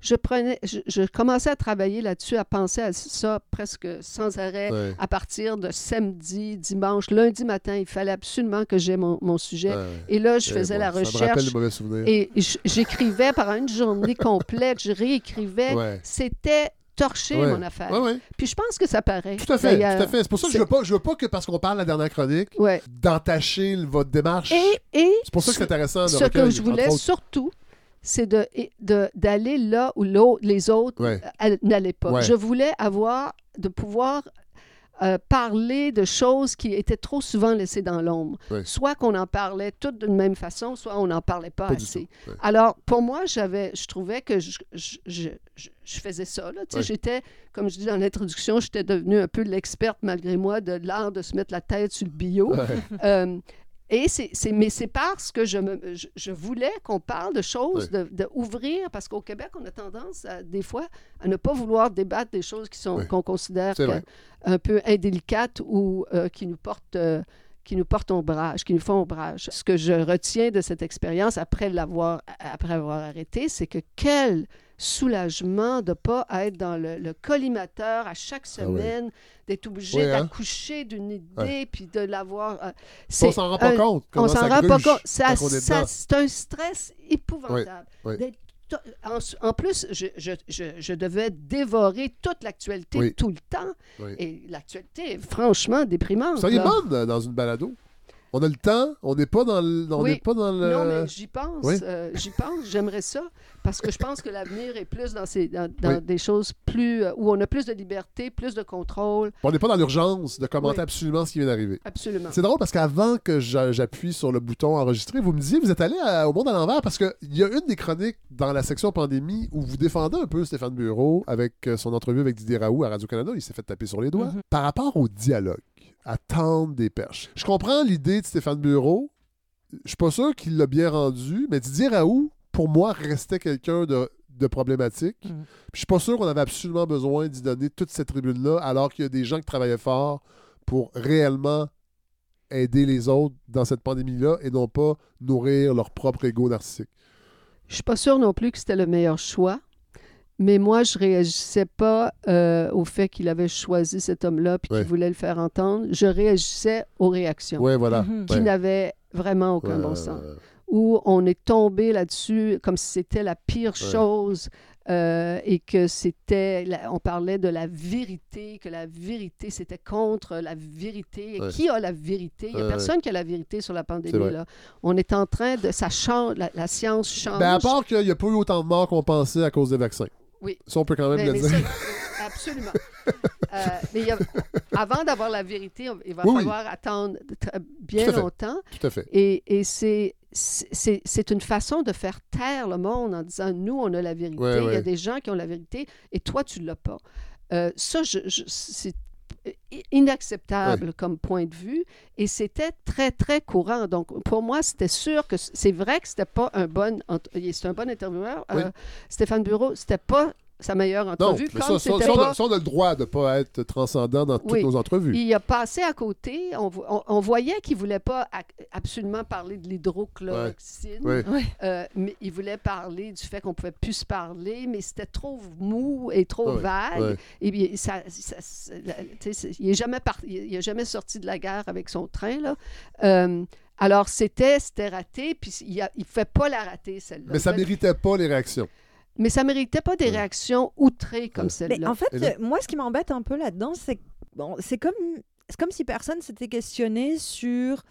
Je prenais, je, je commençais à travailler là-dessus, à penser à ça presque sans arrêt. Ouais, À partir de samedi, dimanche, lundi matin, il fallait absolument que j'aie mon, mon sujet. Et là, je Eh faisais bon, la Ça me rappelle recherche souvenirs. et j'écrivais pendant une journée complète, je réécrivais. Ouais. C'était torché, Ouais. mon affaire. Ouais. Puis je pense que ça paraît. Tout à fait, tout à fait. C'est pour ça que je veux pas, je veux pas que parce qu'on parle de la dernière chronique, d'entacher votre démarche. Et, et C'est pour ça que c'est intéressant de ce que je voulais surtout, c'est de, d'aller là où les autres n'allaient pas. Je voulais avoir, de pouvoir euh, parler de choses qui étaient trop souvent laissées dans l'ombre. Ouais. Soit qu'on en parlait toutes d'une même façon, soit on n'en parlait pas, assez. ouais. Alors, pour moi, j'avais, je trouvais que je, je, je, je- faisais ça. Là. Tu sais, Ouais. J'étais, comme je dis dans l'introduction, j'étais devenue un peu l'experte, malgré moi, de l'art de se mettre la tête sur le bio. Euh, et c'est, mais c'est parce que je, me, je, je voulais qu'on parle de choses, de, de ouvrir, parce qu'au Québec, on a tendance, à, des fois, à ne pas vouloir débattre des choses qui sont, Oui. qu'on considère que- un peu indélicates ou euh, qui nous portent... euh, qui nous portent ombrage, qui nous font ombrage. Ce que je retiens de cette expérience après l'avoir, après avoir arrêté, c'est que quel soulagement de ne pas être dans le, le collimateur à chaque Ah oui. semaine, d'être obligé Oui, hein? d'accoucher d'une idée, Ouais. puis de l'avoir... euh, On s'en rend pas compte. on s'en rend pas compte. C'est un stress épouvantable. Oui, En, en plus, je, je- je- je devais dévorer toute l'actualité Oui. tout le temps. Oui. Et l'actualité est franchement déprimante. Vous seriez bonne euh, dans une balado. On a le temps, on n'est pas dans le. On Oui. pas dans le. Non, mais j'y pense. Oui. euh, j'y pense. J'aimerais ça. Parce que je pense que l'avenir est plus dans, ces, dans, dans Oui. des choses plus. euh, où on a plus de liberté, plus de contrôle. On n'est pas dans l'urgence de commenter absolument ce qui vient d'arriver. Absolument. C'est drôle parce qu'avant que j'a- j'appuie sur le bouton enregistrer, vous me disiez vous êtes allé à- au monde à l'envers parce qu'il y a une des chroniques dans la section pandémie où vous défendez un peu Stéphane Bureau avec euh, son entrevue avec Didier Raoult à Radio-Canada. Il s'est fait taper sur les doigts. Mhm. Par rapport au dialogue, à tendre des perches. Je comprends l'idée de Stéphane Bureau. Je suis pas sûr qu'il l'a bien rendu, mais Didier Raoult, pour moi, restait quelqu'un de de problématiques. Mm. Puis je suis pas sûr qu'on avait absolument besoin d'y donner toute cette tribune-là, alors qu'il y a des gens qui travaillaient fort pour réellement aider les autres dans cette pandémie-là et non pas nourrir leur propre ego narcissique. Je suis pas sûre non plus que c'était le meilleur choix. Mais moi, je réagissais pas euh, au fait qu'il avait choisi cet homme-là puis Ouais. qu'il voulait le faire entendre. Je réagissais aux réactions Ouais, voilà. Mhm. qui Ouais. n'avaient vraiment aucun Ouais, bon ouais, sens. ouais. Où on est tombé là-dessus comme si c'était la pire Ouais. chose euh, et que c'était, la- on parlait de la vérité, que la vérité c'était contre la vérité. Et Ouais. Qui a la vérité? Il n'y a Ouais, personne qui a la vérité sur la pandémie. Là. On est en train de, ça change, la, la science change. Ben, à part qu'il n'y a pas eu autant de morts qu'on pensait à cause des vaccins. Oui. Ça, on peut quand même Mais- le mais dire. ça, absolument. Euh, mais a- avant d'avoir la vérité, il va Oui, oui. falloir attendre bien Tout longtemps. Tout à fait. Et, et c'est, c'est, une façon de faire taire le monde en disant nous, on a la vérité. Ouais, Il y a des gens qui ont la vérité et toi, tu ne l'as pas. Euh, ça, je- je- c'est inacceptable comme point de vue. Et c'était très très courant. Donc pour moi c'était sûr que c'est vrai que c'était pas un bon c'est un bon intervieweur. Oui. Euh, Stéphane Bureau c'était pas sa meilleure Non, entrevue mais comme ça, ça, ça, on pas a, ça, on a le droit de ne pas être transcendant dans toutes Oui. nos entrevues. il a passé à côté. On, vo- on- on voyait qu'il ne voulait pas absolument parler de l'hydrochloroxine, Ouais. Ouais. euh, mais il voulait parler du fait qu'on ne pouvait plus se parler, mais c'était trop mou et trop Ouais, vague. Et bien, ça, la- il n'est jamais, par- il est jamais sorti de la gare avec son train. Là. Euh, alors, c'était raté, puis il ne fait pas la rater, celle-là. Mais ça fait- méritait pas les réactions. Mais ça méritait pas des réactions outrées comme celle-là. en fait, là- euh, moi, ce qui m'embête un peu là-dedans, c'est que, bon, c'est comme, c'est comme si personne s'était questionné sur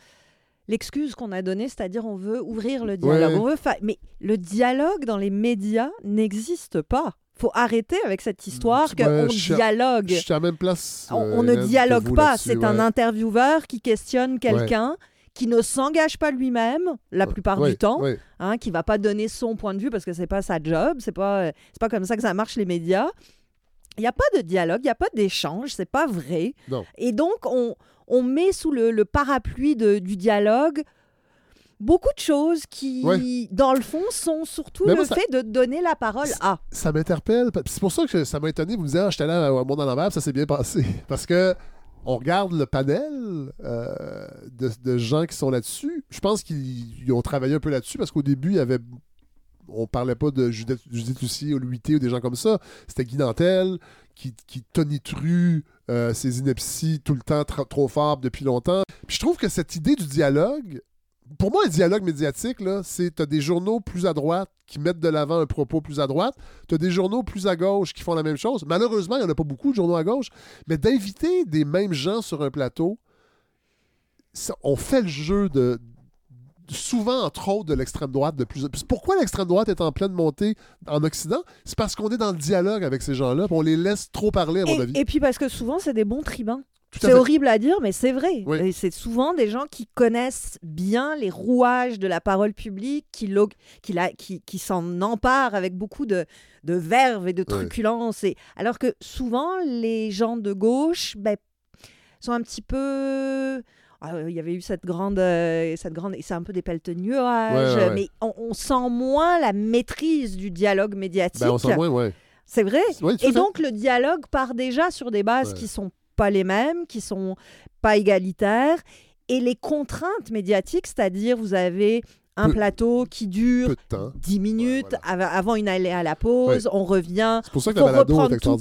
l'excuse qu'on a donnée, c'est-à-dire on veut ouvrir le dialogue. Ouais. On veut fa- Mais le dialogue dans les médias n'existe pas. faut arrêter avec cette histoire qu'on dialogue. Je suis à la même place. On, euh, on ne dialogue pas. C'est un intervieweur qui questionne quelqu'un, qui ne s'engage pas lui-même la plupart du temps, ouais. hein, qui va pas donner son point de vue parce que c'est pas sa job, c'est pas euh, c'est pas comme ça que ça marche les médias. Il n'y a pas de dialogue, il n'y a pas d'échange, c'est pas vrai. Non. Et donc on, on met sous le, le parapluie de- du dialogue beaucoup de choses qui, Ouais. dans le fond, sont surtout le ça- fait de donner la parole à. Ça m'interpelle. C'est pour ça que ça m'a étonné. Vous me disiez, ah, j'étais là au monde à l'envers, puis ça s'est bien passé. Parce que on regarde le panel euh, de, gens qui sont là-dessus. Je pense qu'ils ils ont travaillé un peu là-dessus parce qu'au début, il y. On parlait pas de Judith, Judith Lucie ou Louis T ou des gens comme ça. C'était Guy Nantel qui, qui euh, ses inepties tout le temps trop fort depuis longtemps. Puis je trouve que cette idée du dialogue, pour moi, un dialogue médiatique, là, c'est t'as des journaux plus à droite qui mettent de l'avant un propos plus à droite, t'as des journaux plus à gauche qui font la même chose. Malheureusement, il n'y en a pas beaucoup de journaux à gauche, mais d'inviter des mêmes gens sur un plateau, ça- on fait le jeu de souvent entre autres de l'extrême droite de plus pourquoi l'extrême droite est en pleine montée en Occident? C'est parce qu'on est dans le dialogue avec ces gens-là on les laisse trop parler à mon avis. et puis parce que souvent, c'est des bons tribuns. C'est horrible à dire, mais c'est vrai. Oui. Et c'est souvent des gens qui connaissent bien les rouages de la parole publique, qui, lo- qui, la- qui, qui s'en emparent avec beaucoup de, de verve et de truculence. Et, alors que souvent, les gens de gauche ben, sont un petit peu... Ah, Il y avait eu cette grande... euh, cette grande c'est un peu des pelletes de nuages, Ouais, ouais, ouais. mais on, on sent moins la maîtrise du dialogue médiatique. ben, on sent moins ouais C'est vrai? Et donc, le dialogue part déjà sur des bases qui sont pas les mêmes, qui sont pas égalitaires. Et les contraintes médiatiques, c'est-à-dire, vous avez un Peu- plateau qui dure peu de temps 10 minutes voilà. avant une allée à la pause, on revient. c'est pour ça que la balado est tout.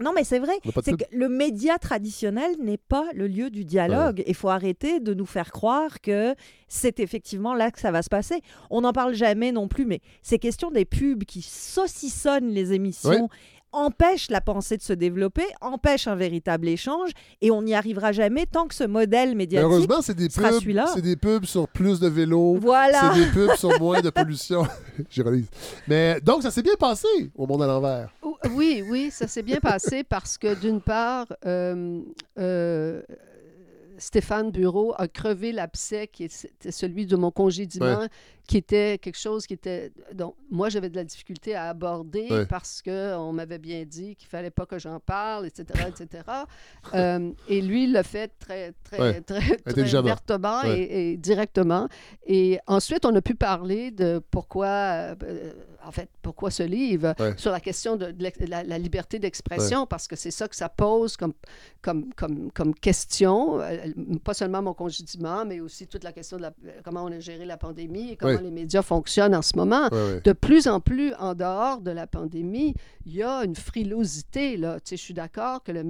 Non, mais c'est vrai. C'est que le média traditionnel n'est pas le lieu du dialogue. Il faut arrêter de nous faire croire que c'est effectivement là que ça va se passer. On n'en parle jamais non plus, mais ces questions des pubs qui saucissonnent les émissions empêchent la pensée de se développer, empêchent un véritable échange, et on n'y arrivera jamais tant que ce modèle médiatique. heureusement c'est des sera pubs celui-là. c'est des pubs sur plus de vélos Voilà. C'est des pubs sur moins de pollution. J'ironise. Mais donc, ça s'est bien passé au monde à l'envers. Ou- Oui, oui, ça s'est bien passé parce que d'une part, euh, euh, Stéphane Bureau a crevé l'abcès qui était celui de mon congédiement, qui était quelque chose qui était... Donc, moi, j'avais de la difficulté à aborder Ouais. parce qu'on m'avait bien dit qu'il fallait pas que j'en parle, etc., etc. Euh, et lui, il l'a fait très, très, Ouais. très, très vertement Ouais. et, et directement. Et ensuite, on a pu parler de pourquoi, euh, en fait, pourquoi ce livre Ouais. sur la question de, la, la liberté d'expression, parce que c'est ça que ça pose comme, comme, comme, comme question, euh, pas seulement mon congédiement, mais aussi toute la question de la- comment on a géré la pandémie et comment Ouais. les médias fonctionnent en ce moment. De plus en plus, en dehors de la pandémie, il y a une frilosité. Là. Tu sais, je suis d'accord que, le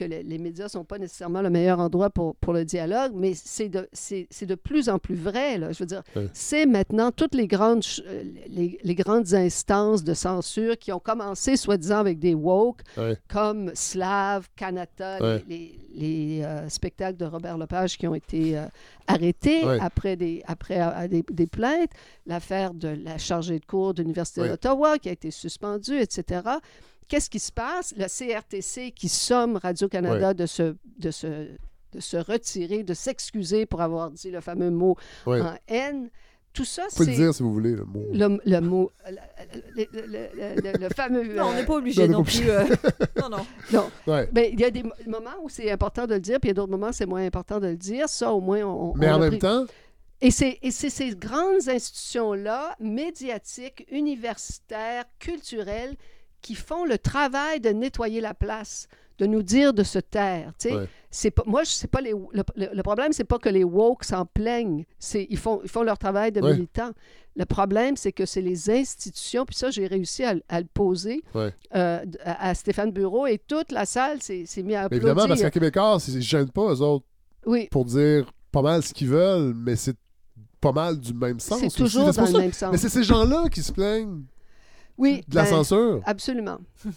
que le- les médias ne sont pas nécessairement le meilleur endroit pour, pour le dialogue, mais c'est de, c'est, c'est de plus en plus vrai. Là. Je veux dire, Ouais. c'est maintenant toutes les grandes, euh, les, les grandes instances de censure qui ont commencé, soi-disant, avec des woke, Ouais. comme Slav, Canada, Ouais. les, euh, spectacles de Robert Lepage qui ont été euh, arrêtés après, des, après des, des plaintes, l'affaire de la chargée de cours de l'Université d'Ottawa qui a été suspendue, etc. Qu'est-ce qui se passe? Le CRTC qui somme Radio-Canada de, se, de, se, de se retirer, de s'excuser pour avoir dit le fameux mot Ouais. en haine. Tout ça, Vous pouvez c'est le dire si vous voulez, le mot. le, le mot, le, le- le- le- le fameux... Non, on euh, n'est pas obligé non, on non plus. euh, non, non. non, Ouais. ben, il y a des mo- moments où c'est important de le dire, puis il y a d'autres moments où c'est moins important de le dire. Ça, au moins, on. Mais on en même pris. temps, Et c'est et c'est ces grandes institutions-là, médiatiques, universitaires, culturelles, qui font le travail de nettoyer la place, de nous dire de se taire. Ouais. C'est pas, moi, sais pas les, le, le- problème, c'est pas que les woke s'en plaignent. C'est, ils, font, ils font leur travail de Ouais. militants. Le problème, c'est que c'est les institutions, puis ça, j'ai réussi à, le- à le poser Ouais. euh, à, à Stéphane Bureau, et toute la salle s'est, mise à mais applaudir. évidemment, parce qu'en Québécois, ils ne gênent pas, eux autres, Oui, pour dire pas mal ce qu'ils veulent, mais c'est pas mal du même sens. c'est toujours c'est dans le ça- même sens. Mais c'est ces gens-là qui se plaignent Oui, de la ben, censure? Absolument.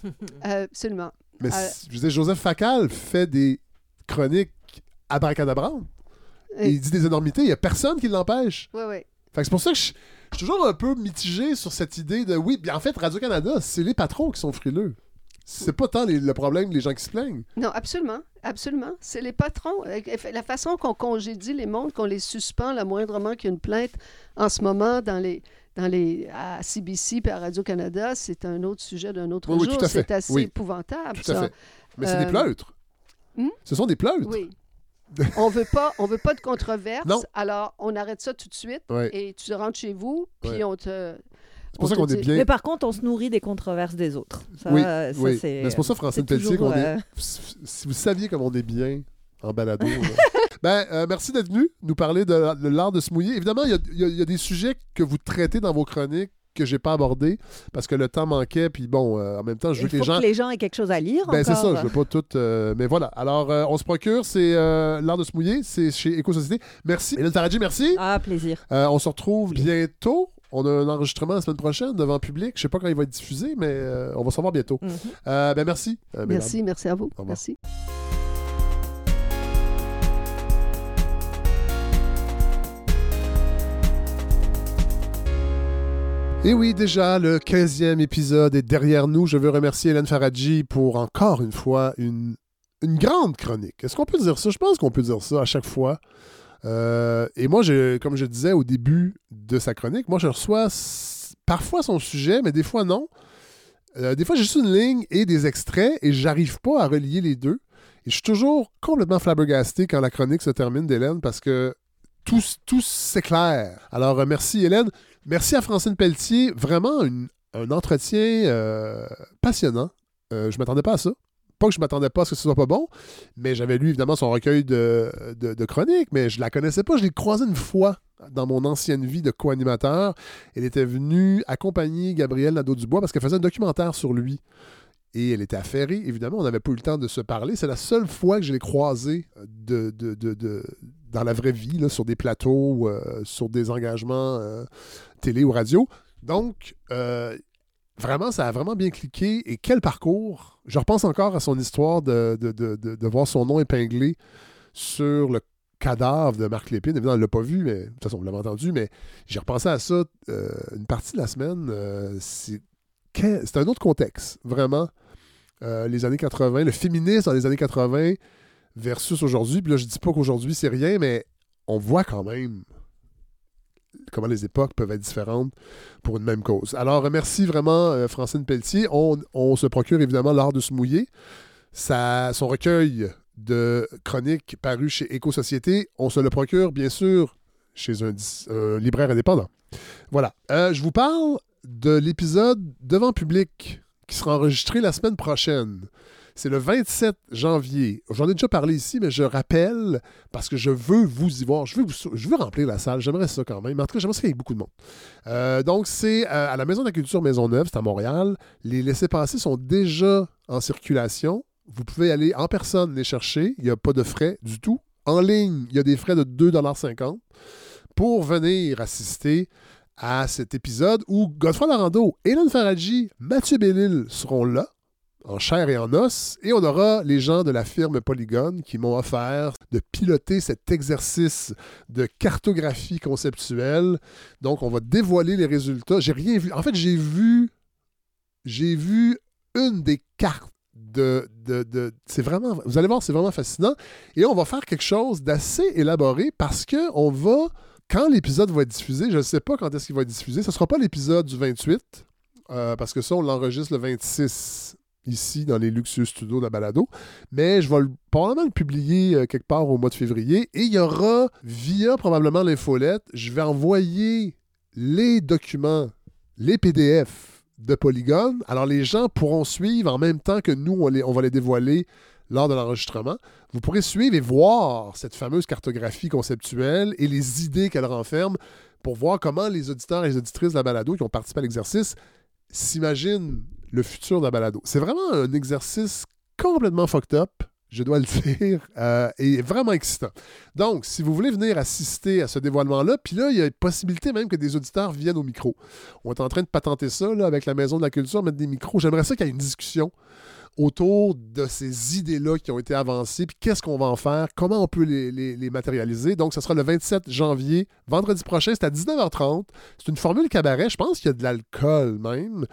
Euh, absolument. Mais euh, je dire, Joseph Facal fait des chroniques abracadabrantes. Et il dit des énormités, il n'y a personne qui l'empêche. Oui, oui. Fait que c'est pour ça que je, je suis toujours un peu mitigé sur cette idée de oui, bien en fait, Radio-Canada, c'est les patrons qui sont frileux. C'est pas tant les- le problème les gens qui se plaignent. Non, absolument. Absolument. C'est les patrons. Euh, La façon qu'on congédie les mondes, qu'on les suspend, le moindrement qu'il y a une plainte en ce moment dans les, dans les, à CBC et à Radio-Canada, c'est un autre sujet d'un autre Oui, oui, jour. tout à fait. C'est assez Oui. épouvantable, Tout à ça. fait. Mais c'est des Euh, pleutres. hmm? Ce sont des pleutres. Oui. on veut pas, on veut pas de controverse. Non. Alors, on arrête ça tout de suite Ouais. et tu rentres chez vous, puis Ouais. on te... C'est pour on ça qu'on est dit- bien. Mais par contre, on se nourrit des controverses des autres. Ça, oui, ça, oui. c'est. Pour ça, Francine Pelletier, toujours, qu'on est. euh, Si si vous saviez comme on est bien en balado. ben, euh, merci d'être venu nous parler de, la- de l'art de se mouiller. Évidemment, il y a, y y des sujets que vous traitez dans vos chroniques que j'ai pas abordés parce que le temps manquait. Puis bon, euh, en même temps, je veux que les faut gens. que les gens aient quelque chose à lire. Ben, c'est ça, je veux pas tout. euh, mais voilà. Alors, euh, on se procure, c'est euh, l'art de se mouiller, c'est chez Éco-Société. Merci. Hélène Taradji, merci. Ah, plaisir. Euh, on se retrouve bientôt. On a un enregistrement la semaine prochaine devant le public. Je sais pas quand il va être diffusé, mais euh, on va savoir bientôt. Mhm. Euh, ben, merci. euh. Merci, merci à vous. Merci. Et oui, déjà, le 15e épisode est derrière nous. Je veux remercier Hélène Faradji pour encore une fois une, grande chronique. Est-ce qu'on peut dire ça? Je pense qu'on peut dire ça à chaque fois. Euh, et moi, comme je disais au début de sa chronique, moi, je reçois parfois son sujet, mais des fois non. Euh, des fois, j'ai juste une ligne et des extraits et j'arrive pas à relier les deux. Et je suis toujours complètement flabbergasté quand la chronique se termine d'Hélène parce que tout, tout s'éclaire. Alors, euh, merci Hélène. Merci à Francine Pelletier. Vraiment un entretien euh, passionnant. Euh, je m'attendais pas à ça. Pas que je m'attendais pas à ce que ce soit pas bon, mais j'avais lu évidemment son recueil de, chroniques, mais je la connaissais pas. Je l'ai croisée une fois dans mon ancienne vie de co-animateur. Elle était venue accompagner Gabriel Nadeau-Dubois parce qu'elle faisait un documentaire sur lui. Et elle était affairée, évidemment, on n'avait pas eu le temps de se parler. C'est la seule fois que je l'ai croisée de- de- de- dans la vraie vie, sur des plateaux, euh, sur des engagements euh, télé ou radio. Donc, euh, vraiment, ça a vraiment bien cliqué. Et quel parcours! Je repense encore à son histoire de, de, de- de- voir son nom épinglé sur le cadavre de Marc Lépine. Évidemment, on ne l'a pas vu, mais de toute façon, on l'avait entendu, mais j'ai repensé à ça une partie de la semaine. c'est un autre contexte, vraiment. Les années 80, le féminisme dans les années 80, versus aujourd'hui. Puis là, je dis pas qu'aujourd'hui, c'est rien, mais on voit quand même comment les époques peuvent être différentes pour une même cause. Alors, merci vraiment euh, Francine Pelletier. On, se procure évidemment l'art de se mouiller. Son recueil de chroniques paru chez Éco-Société, on se le procure bien sûr chez un libraire indépendant. Voilà. Euh, je vous parle de l'épisode devant public qui sera enregistré la semaine prochaine. C'est le 27 janvier. J'en ai déjà parlé ici, mais je rappelle parce que je veux vous y voir. Je veux, remplir la salle. J'aimerais ça quand même. En tout cas, j'aimerais ça qu'il y ait beaucoup de monde. Euh, donc, c'est euh, à la Maison de la Culture Maisonneuve, c'est à Montréal. Les laissés-passer sont déjà en circulation. Vous pouvez aller en personne les chercher. Il n'y a pas de frais du tout. En ligne, il y a des frais de 2,50 pour venir assister à cet épisode où Godefroy Larando, Hélène Faradji, Mathieu Bellil seront là, en chair et en os, et on aura les gens de la firme Polygone qui m'ont offert de piloter cet exercice de cartographie conceptuelle. Donc, on va dévoiler les résultats. J'ai rien vu. En fait, j'ai vu, j'ai vu une des cartes de, c'est vraiment, vous allez voir, c'est vraiment fascinant. Et on va faire quelque chose d'assez élaboré parce que on va, quand l'épisode va être diffusé, je ne sais pas quand est-ce qu'il va être diffusé, ce ne sera pas l'épisode du 28, euh, parce que ça, on l'enregistre le 26 ici dans les luxueux studios de la balado, mais je vais le- probablement le publier euh, quelque part au mois de février et il y aura, via probablement l'infolette, je vais envoyer les documents, les PDF de Polygone. Alors les gens pourront suivre en même temps que nous, on, les- on va les dévoiler lors de l'enregistrement. Vous pourrez suivre et voir cette fameuse cartographie conceptuelle et les idées qu'elle renferme pour voir comment les auditeurs et les auditrices de la balado qui ont participé à l'exercice s'imaginent le futur de la balado. C'est vraiment un exercice complètement fucked up, je dois le dire, euh, et vraiment excitant. Donc, si vous voulez venir assister à ce dévoilement-là, puis là, il y a une possibilité même que des auditeurs viennent au micro. On est en train de patenter ça avec la Maison de la Culture, mettre des micros. J'aimerais ça qu'il y ait une discussion autour de ces idées-là qui ont été avancées, puis qu'est-ce qu'on va en faire, comment on peut les, matérialiser. Donc, ce sera le 27 janvier, vendredi prochain, c'est à 19h30. C'est une formule cabaret, je pense qu'il y a de l'alcool même.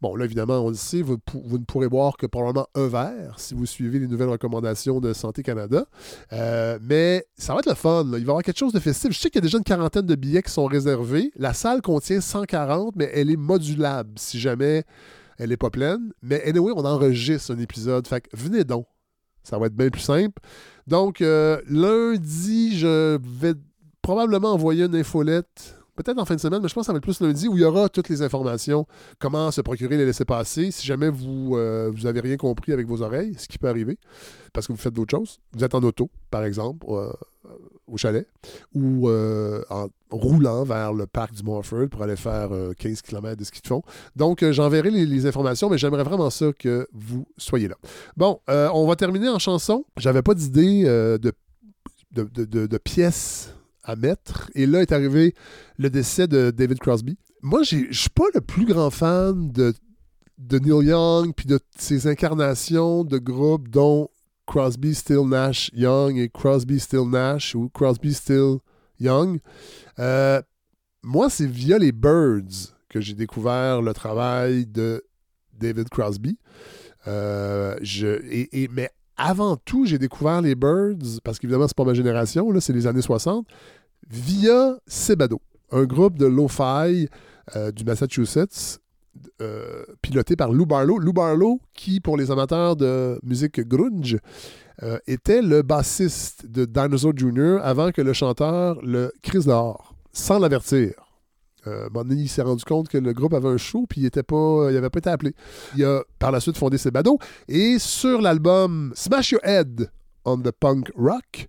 Bon, là, évidemment, on le sait, vous, ne pourrez boire que probablement un verre si vous suivez les nouvelles recommandations de Santé Canada. Euh, mais ça va être le fun. Il va y avoir quelque chose de festif. Je sais qu'il y a déjà une quarantaine de billets qui sont réservés. La salle contient 140, mais elle est modulable si jamais elle n'est pas pleine. Mais anyway, on enregistre un épisode. Fait que venez donc. Ça va être bien plus simple. Donc, euh, lundi, je vais probablement envoyer une infolette. Peut-être en fin de semaine, mais je pense que ça va être plus lundi où il y aura toutes les informations, comment se procurer les laissés-passer, si jamais vous euh, vous avez rien compris avec vos oreilles, ce qui peut arriver, parce que vous faites d'autres choses. Vous êtes en auto, par exemple, euh, au chalet, ou euh, en roulant vers le parc du Morford pour aller faire euh, 15 km de ski de fond. Donc, euh, j'enverrai les, informations, mais j'aimerais vraiment ça que vous soyez là. Bon, euh, on va terminer en chanson. J'avais pas d'idée euh, de, de, de- pièces à mettre. Et là est arrivé le décès de David Crosby. Moi, je suis pas le plus grand fan de, de Neil Young puis de ses incarnations de groupes dont Crosby, Still, Nash, Young et Crosby, Still, Nash ou Crosby, Still, Young. Euh, moi, c'est via les Birds que j'ai découvert le travail de David Crosby. Euh, mais avant tout, j'ai découvert les Birds, parce qu'évidemment, c'est pas ma génération, c'est les années 60, via Sebado, un groupe de lo-fi euh, du Massachusetts, euh, piloté par Lou Barlow. Lou Barlow, qui, pour les amateurs de musique grunge, euh, était le bassiste de Dinosaur Jr. avant que le chanteur le crise dehors, sans l'avertir. Euh, il s'est rendu compte que le groupe avait un show puis il était pas, il avait pas été appelé. Il a par la suite fondé Sebado et sur l'album Smash Your Head on the Punk Rock,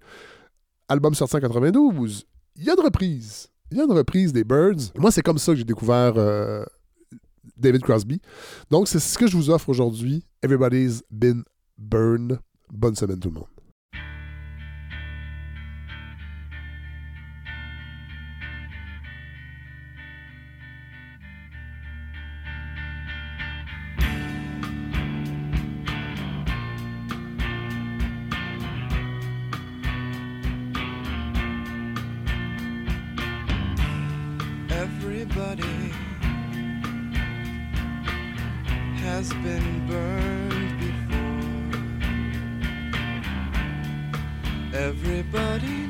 album sorti en 92, il y a une reprise. Il y a une reprise des Birds. Moi, c'est comme ça que j'ai découvert euh, David Crosby. Donc, c'est ce que je vous offre aujourd'hui. Everybody's been burned. Bonne semaine tout le monde. Has been burned before. Everybody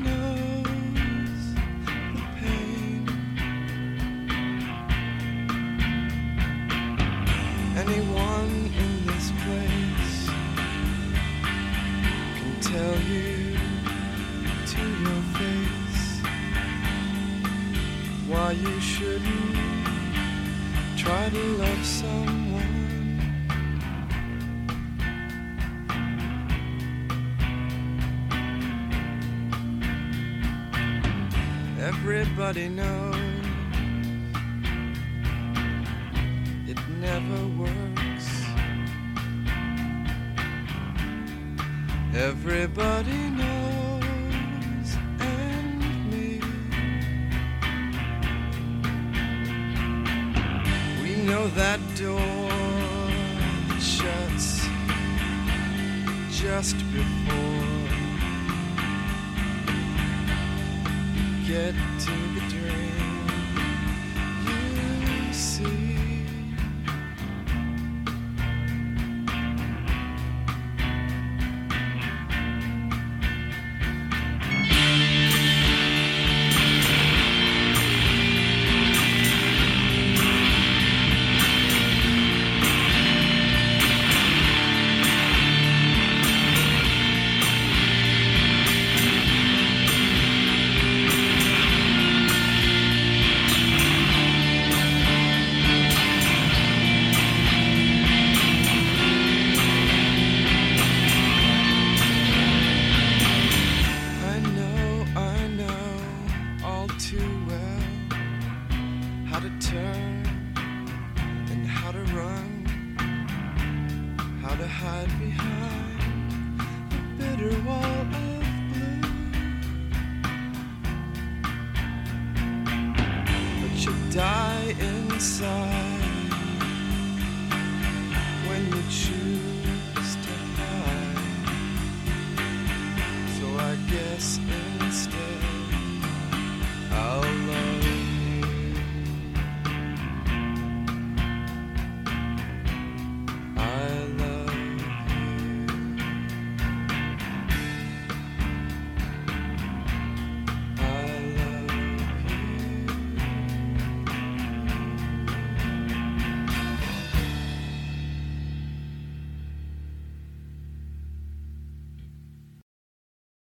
nobody knows.